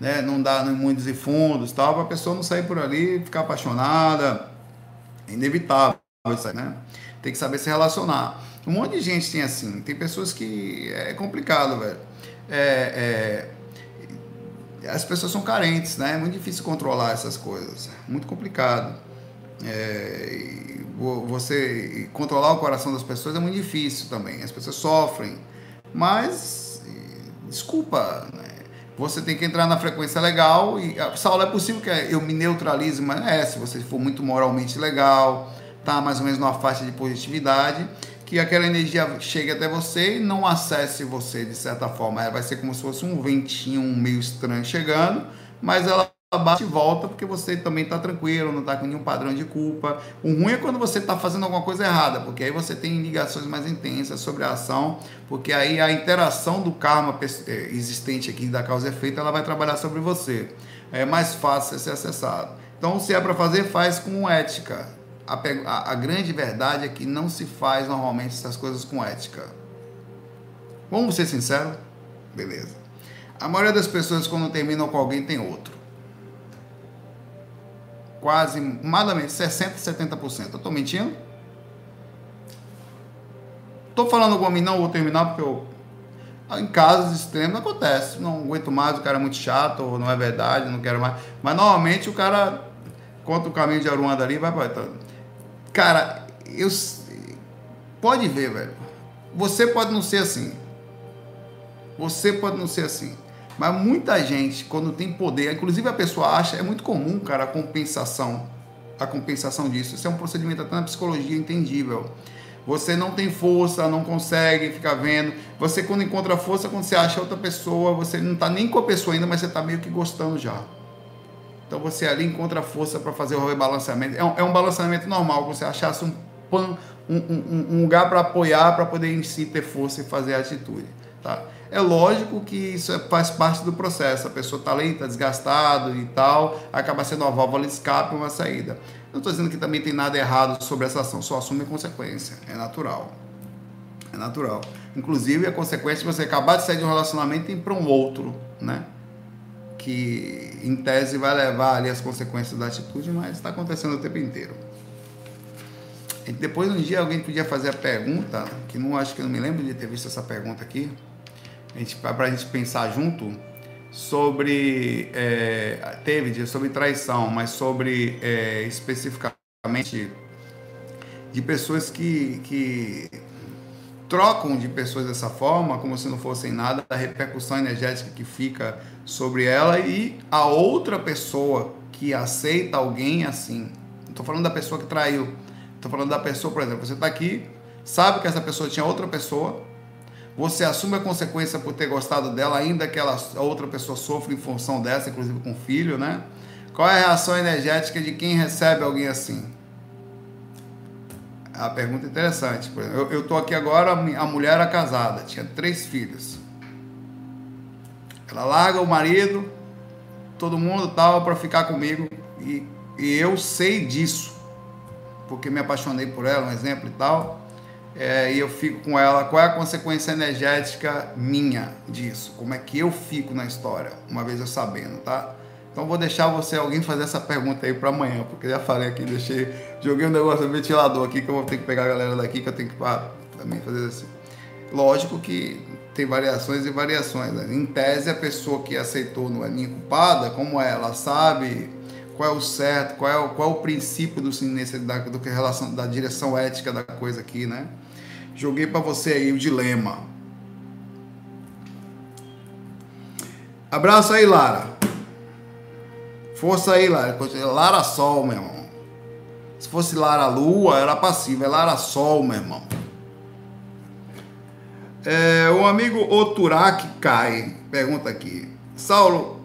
né, não dá em muitos e fundos, tal, para a pessoa não sair por ali e ficar apaixonada. É inevitável isso aí, né? Tem que saber se relacionar. Um monte de gente tem assim. Tem pessoas que é complicado, velho. É, é, as pessoas são carentes, né? É muito difícil controlar essas coisas, muito complicado. É, você controlar o coração das pessoas é muito difícil também. As pessoas sofrem, mas desculpa, né? Você tem que entrar na frequência legal e Saulo é possível que eu me neutralize, mas é se você for muito moralmente legal, tá mais ou menos numa faixa de positividade, que aquela energia chegue até você e não acesse você de certa forma. Ela vai ser como se fosse um ventinho meio estranho chegando, mas ela bate e volta porque você também está tranquilo, não está com nenhum padrão de culpa. O ruim é quando você está fazendo alguma coisa errada, porque aí você tem ligações mais intensas sobre a ação, porque aí a interação do karma eh, existente aqui da causa e efeito, ela vai trabalhar sobre você. É mais fácil ser acessado. Então, se é para fazer, faz com ética. A, a, a grande verdade é que não se faz normalmente essas coisas com ética. Vamos ser sinceros? Beleza. A maioria das pessoas, quando terminam com alguém, tem outro quase, mais ou menos 60%, 70%. Eu estou mentindo? Estou falando com mim, não vou terminar porque eu. Em casos extremos acontece. Não aguento mais, o cara é muito chato, ou não é verdade, não quero mais. Mas normalmente o cara conta o caminho de Aruanda ali e vai para. Cara, eu. Pode ver, velho. Você pode não ser assim. Você pode não ser assim. Mas muita gente, quando tem poder, inclusive a pessoa acha, é muito comum, cara, a compensação. A compensação disso. Isso é um procedimento até na psicologia entendível. Você não tem força, não consegue ficar vendo. Você, quando encontra força, quando você acha outra pessoa, você não está nem com a pessoa ainda, mas você está meio que gostando já. Então você ali encontra força para fazer o rebalanceamento. É um, é um balanceamento normal, você achasse um, pan, um, um, um lugar para apoiar, para poder em si ter força e fazer a atitude. Tá? É lógico que isso é, faz parte do processo. A pessoa está ali, está desgastado e tal, acaba sendo uma válvula de escape, uma saída. Não estou dizendo que também tem nada errado sobre essa ação, só assume consequência. É natural. É natural. Inclusive, a consequência de você acabar de sair de um relacionamento e ir para um outro, né? Que em tese vai levar ali as consequências da atitude, mas está acontecendo o tempo inteiro. E depois um dia alguém podia fazer a pergunta, que não acho que eu não me lembro de ter visto essa pergunta aqui, para a gente pensar junto sobre é, teve sobre traição, mas sobre é, especificamente de pessoas que, que trocam de pessoas dessa forma, como se não fossem nada, a repercussão energética que fica sobre ela e a outra pessoa que aceita alguém assim. Estou falando da pessoa que traiu. Estou falando da pessoa, por exemplo, você está aqui, sabe que essa pessoa tinha outra pessoa, você assume a consequência por ter gostado dela, ainda que ela, a outra pessoa sofra em função dessa, inclusive com filho, né? Qual é a reação energética de quem recebe alguém assim? É uma pergunta interessante. Eu estou aqui agora, a mulher era casada, tinha três filhos. Ela larga o marido, todo mundo tal, para ficar comigo. E, e eu sei disso, porque me apaixonei por ela, um exemplo e tal é, e eu fico com ela, qual é a consequência energética minha disso? Como é que eu fico na história, uma vez eu sabendo, tá? Então vou deixar você, alguém fazer essa pergunta aí para amanhã, porque já falei aqui, deixei, joguei um negócio no ventilador aqui, que eu vou ter que pegar a galera daqui, que eu tenho que ah, também fazer assim. Lógico que tem variações e variações. Né? Em tese, a pessoa que aceitou não é nem culpada, como é, ela sabe qual é o certo, qual é o, qual é o princípio do, nesse, da, do que relação da direção ética da coisa aqui, né? Joguei para você aí o dilema. Abraço aí, Lara. Força aí, Lara. Lara Sol, meu irmão. Se fosse Lara Lua, era passiva. É Lara Sol, meu irmão. É, o amigo Oturak Kai pergunta aqui. Saulo,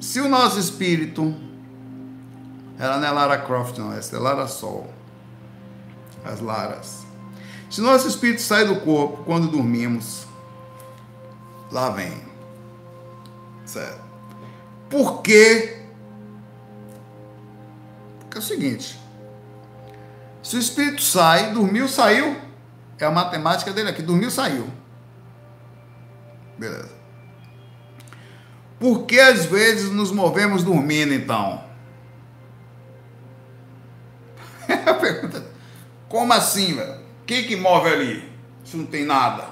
se o nosso espírito ela não é Lara Croft, não. Essa é Lara Sol. As Laras. Se nosso espírito sai do corpo quando dormimos, lá vem. Certo? Por quê? Porque é o seguinte: se o espírito sai, dormiu, saiu, é a matemática dele aqui: dormiu, saiu. Beleza. Por que às vezes nos movemos dormindo então? [LAUGHS] a pergunta, como assim, velho? O que move ali? Se não tem nada.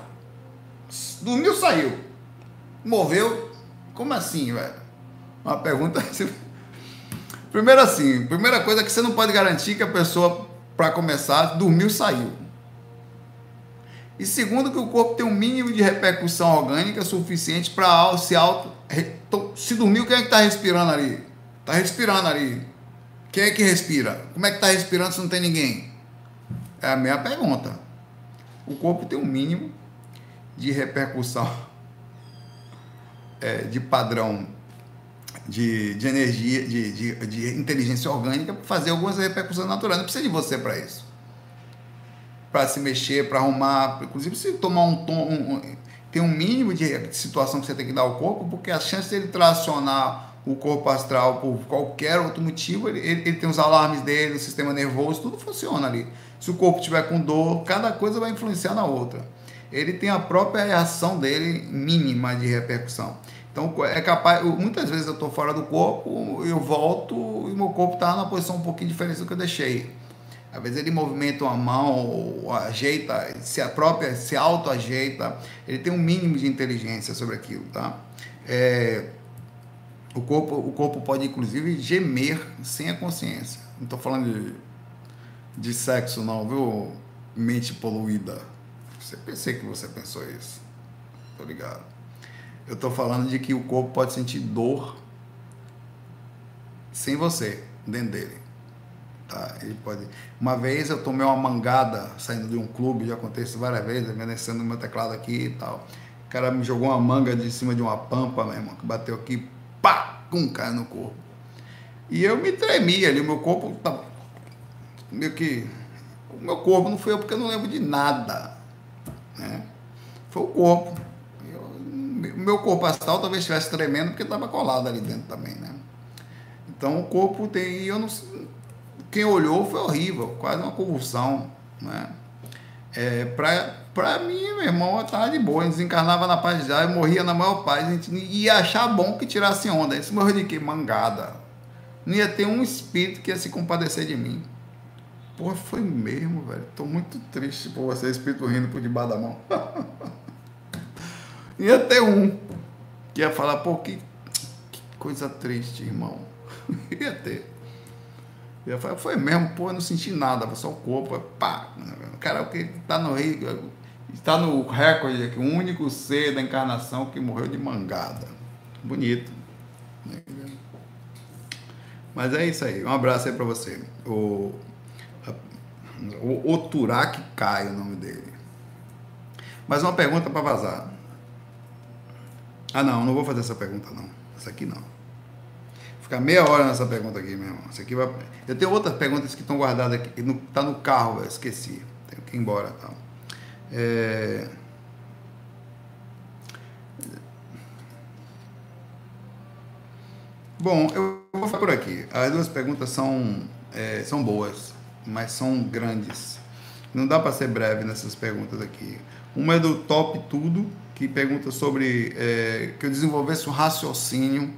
Dormiu, saiu. Moveu? Como assim, velho? Uma pergunta. [LAUGHS] Primeiro assim, primeira coisa é que você não pode garantir que a pessoa, para começar, dormiu saiu. E segundo, que o corpo tem um mínimo de repercussão orgânica suficiente para se auto. Se dormiu, quem é que está respirando ali? Está respirando ali. Quem é que respira? Como é que está respirando se não tem ninguém? É a minha pergunta. O corpo tem um mínimo de repercussão é, de padrão de, de energia, de, de, de inteligência orgânica para fazer algumas repercussões naturais. Não precisa de você para isso. Para se mexer, para arrumar. Inclusive, se tomar um tom. Um, tem um mínimo de situação que você tem que dar ao corpo, porque a chance dele tracionar o corpo astral por qualquer outro motivo, ele, ele, ele, tem os alarmes dele, o sistema nervoso, tudo funciona ali. Se o corpo tiver com dor, cada coisa vai influenciar na outra. Ele tem a própria reação dele mínima de repercussão. Então é capaz, muitas vezes eu estou fora do corpo, eu volto e meu corpo está na posição um pouquinho diferente do que eu deixei. Às vezes ele movimenta uma mão, ajeita, se a própria se auto ajeita, ele tem um mínimo de inteligência sobre aquilo, tá? É, o corpo, o corpo pode inclusive gemer sem a consciência. Não estou falando de, de sexo não, viu? Mente poluída. Você pensei que você pensou isso. Tô ligado. Eu estou falando de que o corpo pode sentir dor sem você, dentro dele. Tá? Ele pode. Uma vez eu tomei uma mangada saindo de um clube, já aconteceu várias vezes, agradecendo meu teclado aqui e tal. O cara me jogou uma manga de cima de uma pampa, meu irmão, que bateu aqui, pá, com caiu no corpo. E eu me tremi ali, o meu corpo tá meio que. O meu corpo não foi eu porque eu não lembro de nada. Né? Foi o corpo meu corpo astral talvez estivesse tremendo porque estava colado ali dentro também, né? Então o corpo tem. Eu não, quem olhou foi horrível, quase uma convulsão, né? É, pra, pra mim, meu irmão, eu tava de boa, desencarnava na paz de Deus, morria na maior paz, a gente ia achar bom que tirasse onda. Isso morreu de quê? Mangada. Não ia ter um espírito que ia se compadecer de mim. Porra, foi mesmo, velho. Tô muito triste por você, espírito rindo por debaixo da mão. [LAUGHS] Ia ter um que ia falar, pô, que, que coisa triste, irmão. [LAUGHS] ia ter. Ia falar, foi mesmo, pô, eu não senti nada, só o corpo, pá. O cara que tá no rio, está no recorde aqui, o único ser da encarnação que morreu de mangada. Bonito. Mas é isso aí. Um abraço aí para você. O, o Oturak Kai, o nome dele. Mais uma pergunta para vazar. Ah, não, não vou fazer essa pergunta, não. Essa aqui não. Ficar meia hora nessa pergunta aqui, meu irmão. Essa aqui vai... Eu tenho outras perguntas que estão guardadas aqui. No, tá no carro, esqueci. Tenho que ir embora. Tá? É... Bom, eu vou ficar por aqui. As duas perguntas são, é, são boas, mas são grandes. Não dá para ser breve nessas perguntas aqui. Uma é do top tudo que pergunta sobre é, que eu desenvolvesse um raciocínio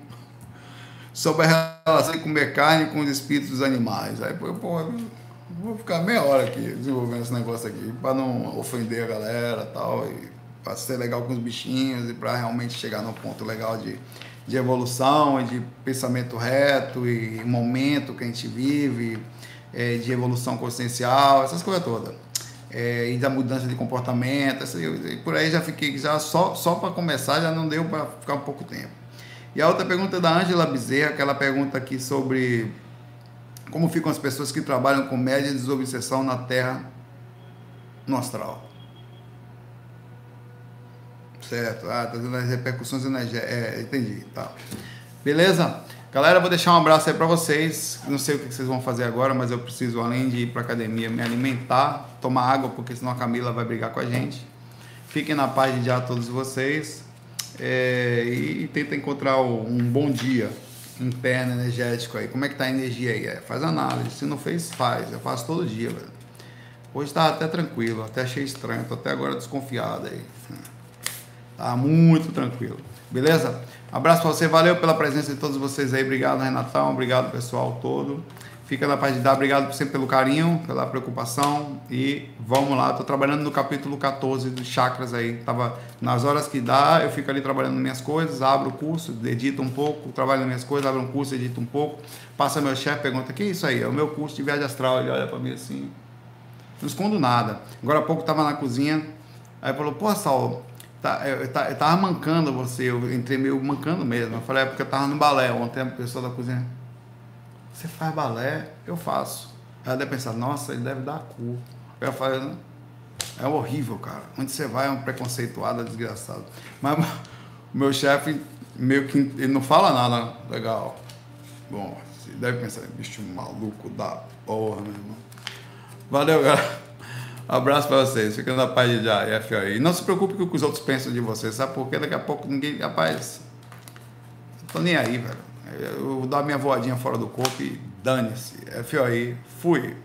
sobre a relação com comer carne com os espíritos dos animais. Aí, pô, vou ficar meia hora aqui desenvolvendo esse negócio aqui, para não ofender a galera tal, e para ser legal com os bichinhos e para realmente chegar num ponto legal de, de evolução e de pensamento reto e momento que a gente vive, é, de evolução consciencial, essas coisas todas é, e da mudança de comportamento, assim, e por aí já fiquei, já só, só para começar já não deu para ficar um pouco tempo. E a outra pergunta é da Ângela Bezerra, aquela pergunta aqui sobre como ficam as pessoas que trabalham com média de desobsessão na Terra, no astral. Certo, ah, tá dando as repercussões energéticas, é, entendi, tá. Beleza? Galera, vou deixar um abraço aí para vocês. Não sei o que vocês vão fazer agora, mas eu preciso, além de ir para academia, me alimentar, tomar água, porque senão a Camila vai brigar com a gente. Fiquem na paz de dia todos vocês. É, e tenta encontrar um bom dia interno, energético aí. Como é que tá a energia aí? É, faz análise. Se não fez, faz. Eu faço todo dia, velho. Hoje tá até tranquilo, até achei estranho. Tô até agora desconfiado aí. Tá muito tranquilo. Beleza? Abraço para você, valeu pela presença de todos vocês aí. Obrigado, Renatão. Obrigado, pessoal todo. Fica na paz de dar. Obrigado sempre pelo carinho, pela preocupação. E vamos lá. Estou trabalhando no capítulo 14 dos chakras aí. Tava nas horas que dá, eu fico ali trabalhando minhas coisas, abro o curso, edito um pouco, trabalho nas minhas coisas, abro um curso, edito um pouco. Passa meu chefe, pergunta: "Que é isso aí?" É o meu curso de viagem astral. Ele olha para mim assim. Não escondo nada. Agora há pouco estava na cozinha, aí falou: "Pô, Saulo, tá, eu, eu, eu tava mancando você, eu entrei meio mancando mesmo. Eu falei: "É porque eu tava no balé ontem, a pessoa da cozinha você faz balé? Eu faço. Ela deve pensar, nossa, ele deve dar cu. Eu falei, é horrível, cara. Onde você vai é um preconceituado, é desgraçado. Mas [LAUGHS] o meu chefe, meio que, ele não fala nada legal. Bom, você deve pensar, bicho maluco da porra, meu irmão. Valeu, galera. Abraço pra vocês. Fica na paz de já, E não se preocupe com o que os outros pensam de você, sabe? Porque daqui a pouco ninguém. Rapaz, não tô nem aí, velho. Eu vou dar minha voadinha fora do corpo e dane-se. FOI, fui.